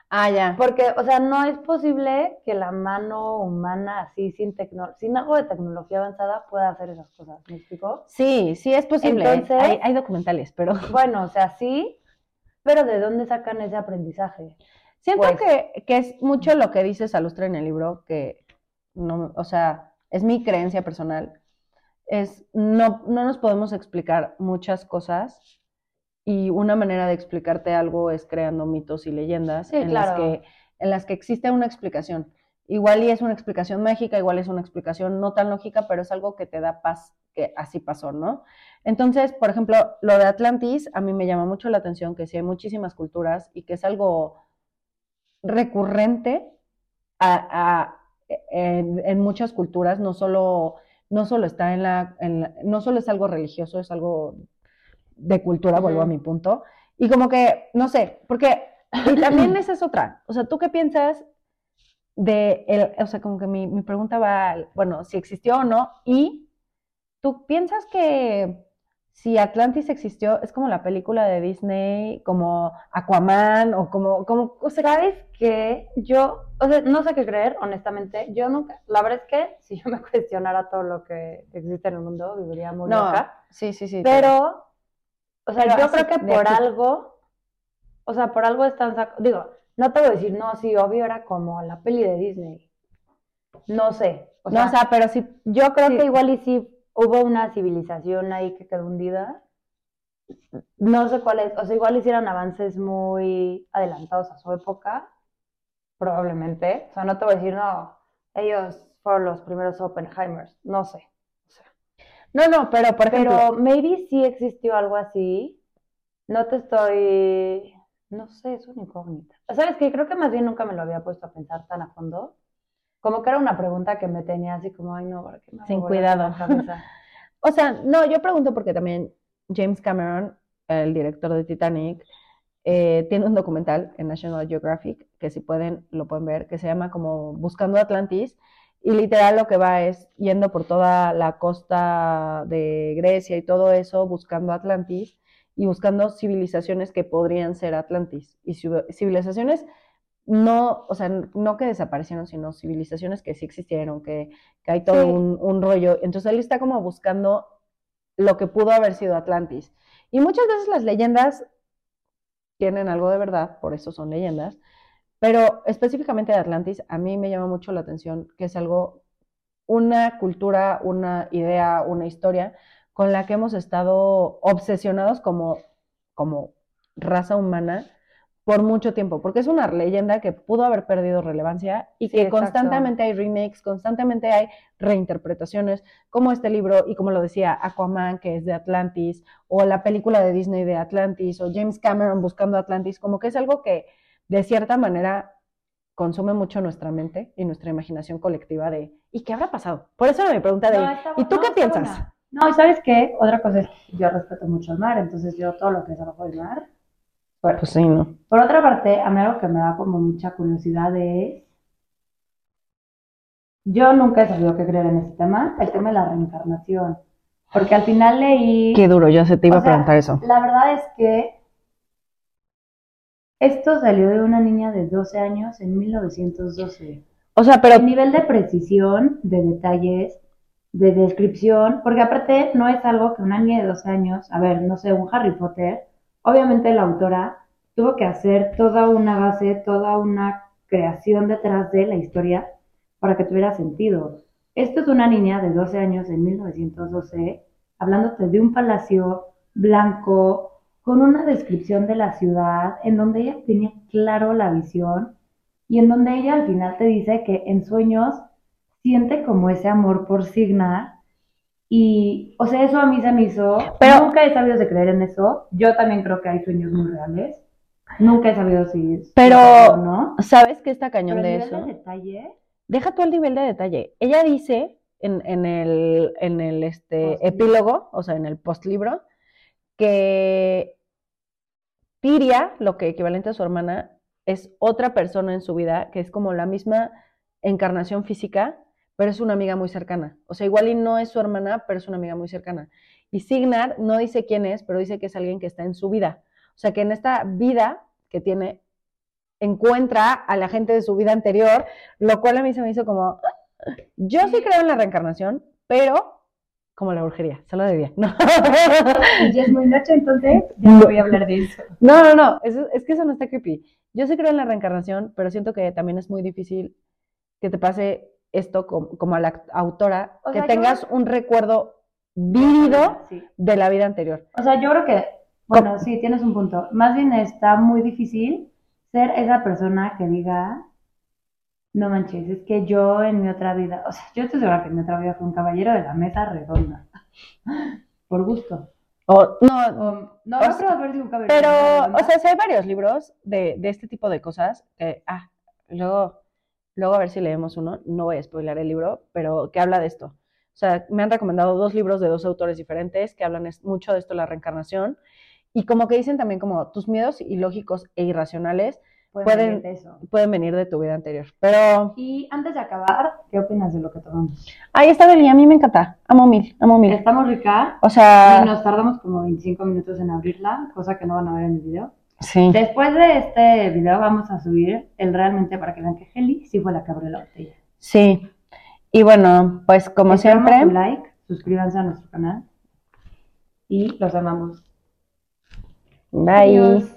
Ah, ya. porque, o sea, no es posible que la mano humana así, sin, tecno sin algo de tecnología avanzada, pueda hacer esas cosas, ¿me explico? Sí, sí es posible. Entonces- hay, hay documentales, pero Bueno, o sea, sí, pero ¿de dónde sacan ese aprendizaje? siento Pues- que, que es mucho lo que dice Salustre en el libro, que no, o sea, es mi creencia personal. Es no, no nos podemos explicar muchas cosas y una manera de explicarte algo es creando mitos y leyendas Sí, en, las que, en las que existe una explicación. Igual y es una explicación mágica, igual es una explicación no tan lógica, pero es algo que te da paz, que así pasó, ¿no? Entonces, por ejemplo, lo de Atlantis a mí me llama mucho la atención que sí hay muchísimas culturas y que es algo recurrente a- a- en, en muchas culturas, no solo, no solo está en la, en la- no solo es algo religioso, es algo de cultura, vuelvo a mi punto. Y como que, no sé, porque, y también esa es otra, o sea, ¿tú qué piensas de, el, o sea, como que mi, mi pregunta va, al, bueno, si existió o no, y tú piensas que si Atlantis existió, es como la película de Disney, como Aquaman, o como, como, o sea, ¿Sabes qué? Yo, o sea, no sé qué creer, honestamente. Yo nunca, la verdad es que si yo me cuestionara todo lo que existe en el mundo, viviría muy no, loca. sí, sí, sí. Pero, o sea, Pero yo creo que por aquí. algo, o sea, por algo están sac- digo, no te voy a decir, no, sí, obvio era como la peli de Disney. No sé. O no, o sea, pero sí, yo creo sí. que igual y sí hubo una civilización ahí que quedó hundida. No sé cuál es, o sea, igual hicieron avances muy adelantados a su época, probablemente. O sea, no te voy a decir, no, ellos fueron los primeros Oppenheimers, no sé. No, no, pero por ejemplo, pero maybe sí existió algo así. No te estoy, no sé, es una incógnita. ¿Sabes qué? Creo que más bien nunca me lo había puesto a pensar tan a fondo. Como que era una pregunta que me tenía así como, ay no, ¿para qué me Sin la cuidado. O sea, no, yo pregunto porque también James Cameron, el director de Titanic, eh, tiene un documental en National Geographic, que si pueden, lo pueden ver, que se llama como Buscando Atlantis, y literal lo que va es yendo por toda la costa de Grecia y todo eso, buscando Atlantis y buscando civilizaciones que podrían ser Atlantis. Y civ- civilizaciones no, o sea, no que desaparecieron, sino civilizaciones que sí existieron, que, que hay todo Sí. un, un rollo. Entonces él está como buscando lo que pudo haber sido Atlantis. Y muchas veces las leyendas tienen algo de verdad, por eso son leyendas, pero específicamente de Atlantis, a mí me llama mucho la atención que es algo, una cultura, una idea, una historia con la que hemos estado obsesionados como, como raza humana por mucho tiempo, porque es una leyenda que pudo haber perdido relevancia y Sí, que exacto. constantemente hay remakes, constantemente hay reinterpretaciones, como este libro, y como lo decía, Aquaman, que es de Atlantis, o la película de Disney de Atlantis, o James Cameron buscando Atlantis, como que es algo que de cierta manera consume mucho nuestra mente y nuestra imaginación colectiva de ¿y qué habrá pasado? Por eso era mi pregunta de No, está ¿y tú no, qué piensas? buena. No, y ¿sabes qué? Otra cosa es yo respeto mucho el mar, entonces yo todo lo que es abajo del mar. Bueno, Pues sí, no. por otra parte, a mí algo que me da como mucha curiosidad es, yo nunca he sabido qué creer en este tema, el tema de la reencarnación, porque al final leí... Qué duro, yo se te iba O a sea, preguntar eso. La verdad es que esto salió de una niña de 12 años en 1912. O sea, pero El nivel de precisión, de detalles, de descripción, porque aparte no es algo que una niña de 12 años, a ver, no sé, un Harry Potter, obviamente la autora tuvo que hacer toda una base, toda una creación detrás de la historia para que tuviera sentido. Esto es una niña de 12 años en 1912, hablándote de un palacio blanco, con una descripción de la ciudad, en donde ella tenía claro la visión y en donde ella al final te dice que en sueños siente como ese amor por Signar. Y, o sea, eso a mí se me hizo, Pero- nunca he sabido de creer en eso, yo también creo que hay sueños muy reales, nunca he sabido si es Pero- o no, ¿sabes qué está cañón pero el de nivel eso? de detalle, Deja tú el nivel de detalle. Ella dice en, en el, en el este, epílogo, o sea, en el postlibro, que Tiria, lo que equivalente a su hermana, es otra persona en su vida que es como la misma encarnación física, pero es una amiga muy cercana. O sea, igual y no es su hermana, pero es una amiga muy cercana. Y Signar no dice quién es, pero dice que es alguien que está en su vida. O sea, que en esta vida que tiene, encuentra a la gente de su vida anterior, lo cual a mí se me hizo como, yo sí creo en la reencarnación, pero como la brujería, solo de día. No, Y ya es muy noche, entonces ya no voy a hablar de eso. no, no, no, es, es que eso no está creepy. Yo sí creo en la reencarnación, pero siento que también es muy difícil que te pase esto como, como a la autora, O que sea, yo- tengas un recuerdo vívido Sí. de la vida anterior. O sea, yo creo que, bueno, sí, tienes un punto. Más bien está muy difícil ser esa persona que diga, no manches, es que yo en mi otra vida, o sea, yo estoy segura que en mi otra vida fui un caballero de la mesa redonda. Por gusto. O, no, O- no, O no sea, creo haber sido un caballero Pero, redonda. o sea, sí hay varios libros de, de este tipo de cosas. ah, luego, luego a ver si leemos uno. No voy a spoiler el libro, pero que habla de esto. O sea, me han recomendado dos libros de dos autores diferentes que hablan es- mucho de esto la reencarnación. Y como que dicen también como tus miedos ilógicos e irracionales Pueden pueden- venir de eso. pueden venir de tu vida anterior. Pero Y antes de acabar, ¿qué opinas de lo que tomamos? ahí está Beli, a mí me encanta. Amo mil, amo mil. Estamos rica O sea, y nos tardamos como 25 minutos en abrirla, cosa que no van a ver en el video. sí. Después de este video vamos a subir el realmente para que vean que Heli sí fue la que abrió la botella. Sí. Y bueno, pues como Esperamos siempre. su like, suscríbanse a nuestro canal y los amamos. Bye. Adiós.